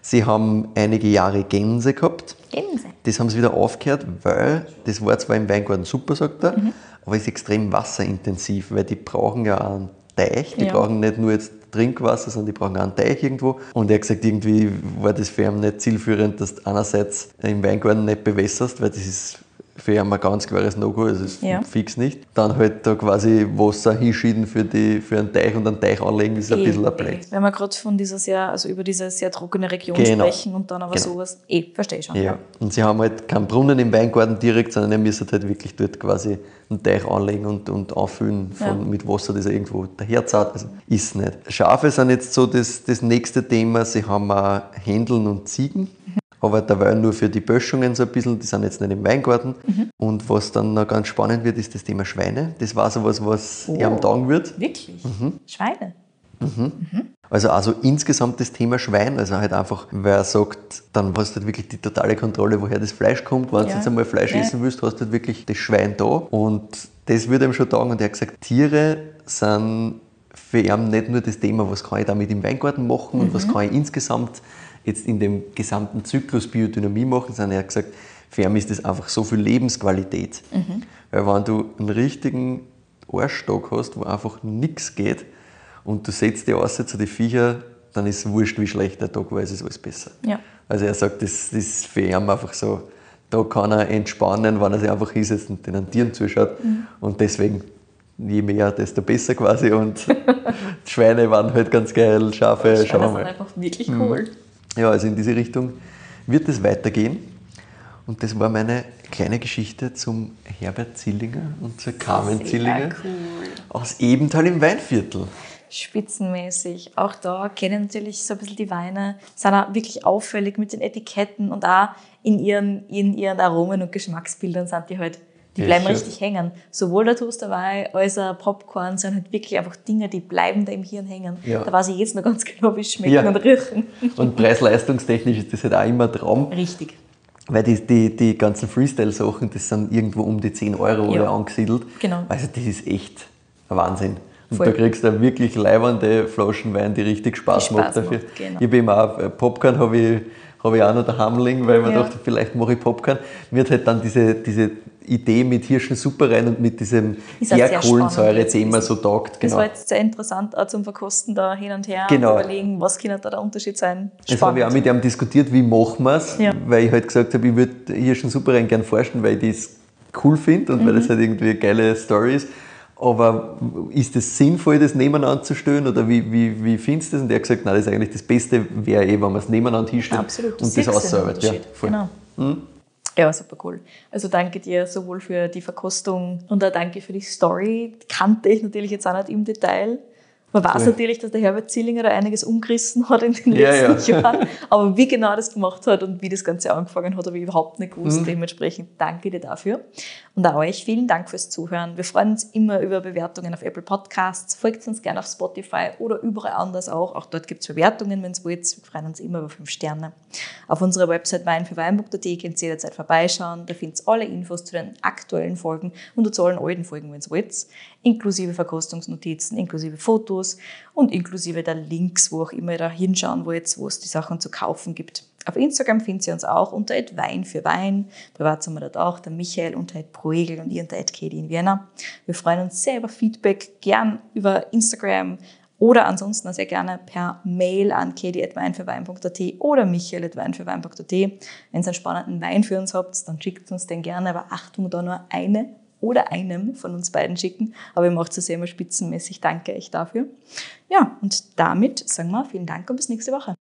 Sie haben einige Jahre Gänse gehabt. Gänse. Das haben sie wieder aufgehört, weil das war zwar im Weingarten super, sagt er, mhm aber ist extrem wasserintensiv, weil die brauchen ja einen Teich, die ja. brauchen nicht nur jetzt Trinkwasser, sondern die brauchen auch einen Teich irgendwo. Und er hat gesagt, irgendwie war das für ihn nicht zielführend, dass du einerseits im Weingarten nicht bewässerst, weil das ist für ihn ein ganz klares No-Go, also ist ja. fix nicht. Dann halt da quasi Wasser hinschieden für, die, für einen Teich und einen Teich anlegen, ist ein e, bisschen ein Blöd. Wenn wir gerade von dieser sehr, also über diese sehr trockene Region genau. sprechen und dann aber genau. sowas, eh, verstehe ich schon. Ja. ja. und sie haben halt keinen Brunnen im Weingarten direkt, sondern er müsste halt wirklich dort quasi einen Teich anlegen und, und auffüllen von, ja. mit Wasser, das er irgendwo daher hat. Also ist nicht. Schafe sind jetzt so das, das nächste Thema. Sie haben auch Händeln und Ziegen. Mhm aber dabei nur für die Böschungen so ein bisschen, die sind jetzt nicht im Weingarten. Mhm. Und was dann noch ganz spannend wird, ist das Thema Schweine. Das war so was, was oh. er am Tag wird. Wirklich? Mhm. Schweine? Mhm. Mhm. Also also insgesamt das Thema Schwein, also halt einfach, wer sagt, dann hast du halt wirklich die totale Kontrolle, woher das Fleisch kommt. Wenn ja. du jetzt einmal Fleisch ja. essen willst, hast du halt wirklich das Schwein da. Und das würde ihm schon sagen. Und er hat gesagt, Tiere sind für ihn nicht nur das Thema, was kann ich damit im Weingarten machen und was mhm. kann ich insgesamt jetzt in dem gesamten Zyklus Biodynamie machen, sondern er hat gesagt, für ihn ist das einfach so viel Lebensqualität. Mhm. Weil wenn du einen richtigen Arschstock hast, wo einfach nichts geht und du setzt dich aus zu den Viecher, dann ist es wurscht, wie schlecht der Tag war, es ist alles besser. Ja. Also er sagt, das, das ist für ihn einfach so, da kann er entspannen, wenn er sich einfach hinsetzt und den Tieren zuschaut. Mhm. Und deswegen je mehr, desto besser quasi. Und Schweine waren halt ganz geil, Schafe, Schweine schauen wir sind mal. einfach wirklich cool. Ja, also in diese Richtung wird es weitergehen. Und das war meine kleine Geschichte zum Herbert Zillinger und zur Carmen Sehr Zillinger cool. aus Ebenthal im Weinviertel. spitzenmäßig. Auch da kennen natürlich so ein bisschen die Weine, sind auch wirklich auffällig mit den Etiketten und auch in ihren, in ihren Aromen und Geschmacksbildern sind die halt, die bleiben schön. richtig hängen. Sowohl der Toasterwein als auch Popcorn sind halt wirklich einfach Dinge, die bleiben da im Hirn hängen. Ja. Da weiß ich jetzt noch ganz genau, wie es schmecken Ja. und riechen. Und preis-leistungstechnisch ist das halt auch immer ein Traum, Richtig. weil die, die, die ganzen Freestyle-Sachen, das sind irgendwo um die 10 Euro Ja. oder angesiedelt. Genau. Also das ist echt ein Wahnsinn. Und Voll. da kriegst du wirklich leibernde Flaschen Wein, die richtig Spaß, Die macht Spaß dafür. macht, genau. Ich eben auch äh, Popcorn, habe ich, hab ich auch noch daheim liegen, weil ich mir Ja. dachte, vielleicht mache ich Popcorn. Mir hat halt dann diese, diese Idee mit Hirschensuppe rein und mit diesem spannend so taugt. Das Genau. war jetzt sehr interessant, auch zum Verkosten da hin und her Genau. überlegen, was könnte da der Unterschied sein. Das habe ich auch mit ihm diskutiert, wie machen wir es, Ja. weil ich halt gesagt habe, ich würde Hirschensuppe rein gern forschen, weil ich das cool finde und weil Mhm. das halt irgendwie eine geile Story ist. Aber ist es sinnvoll, das nebeneinander zu stellen oder wie, wie, wie findest du das? Und er hat gesagt, nein, das ist eigentlich das Beste, wäre eh, wenn man es nebeneinander hinstellt Absolut. Und das ausarbeitet. Ja, voll. Genau. Ja, super cool. Also danke dir sowohl für die Verkostung und auch danke für die Story. Kannte ich natürlich jetzt auch nicht im Detail. Man weiß Cool. natürlich, dass der Herbert Zillinger da einiges umgerissen hat in den Ja, letzten ja. Jahren. Aber wie genau das gemacht hat und wie das Ganze angefangen hat, habe ich überhaupt nicht gewusst. Mhm. Dementsprechend danke dir dafür. Und auch euch vielen Dank fürs Zuhören. Wir freuen uns immer über Bewertungen auf Apple Podcasts. Folgt uns gerne auf Spotify oder überall anders auch. Auch dort gibt es Bewertungen, wenn es wollt. Wir freuen uns immer über fünf Sterne. Auf unserer Website weinfürweinburg.at könnt ihr jederzeit vorbeischauen. Da findet ihr alle Infos zu den aktuellen Folgen und zu allen alten Folgen, wenn ihr wollt. Inklusive Verkostungsnotizen, inklusive Fotos und inklusive der Links, wo auch immer ihr da hinschauen wollt, wo es die Sachen zu kaufen gibt. Auf Instagram findet ihr uns auch unter Wein für Wein. Privat sind wir dort auch, der Michael unter Proegel und ich unter Katie in Vienna. Wir freuen uns sehr über Feedback, gern über Instagram oder ansonsten sehr gerne per Mail an katie.weinfürwein.at oder michael.weinfürwein.at. Wenn ihr einen spannenden Wein für uns habt, dann schickt uns den gerne, aber Achtung, da nur eine oder einem von uns beiden schicken. Aber ihr macht es sehr immer spitzenmäßig. Danke euch dafür. Ja, und damit sagen wir vielen Dank und bis nächste Woche.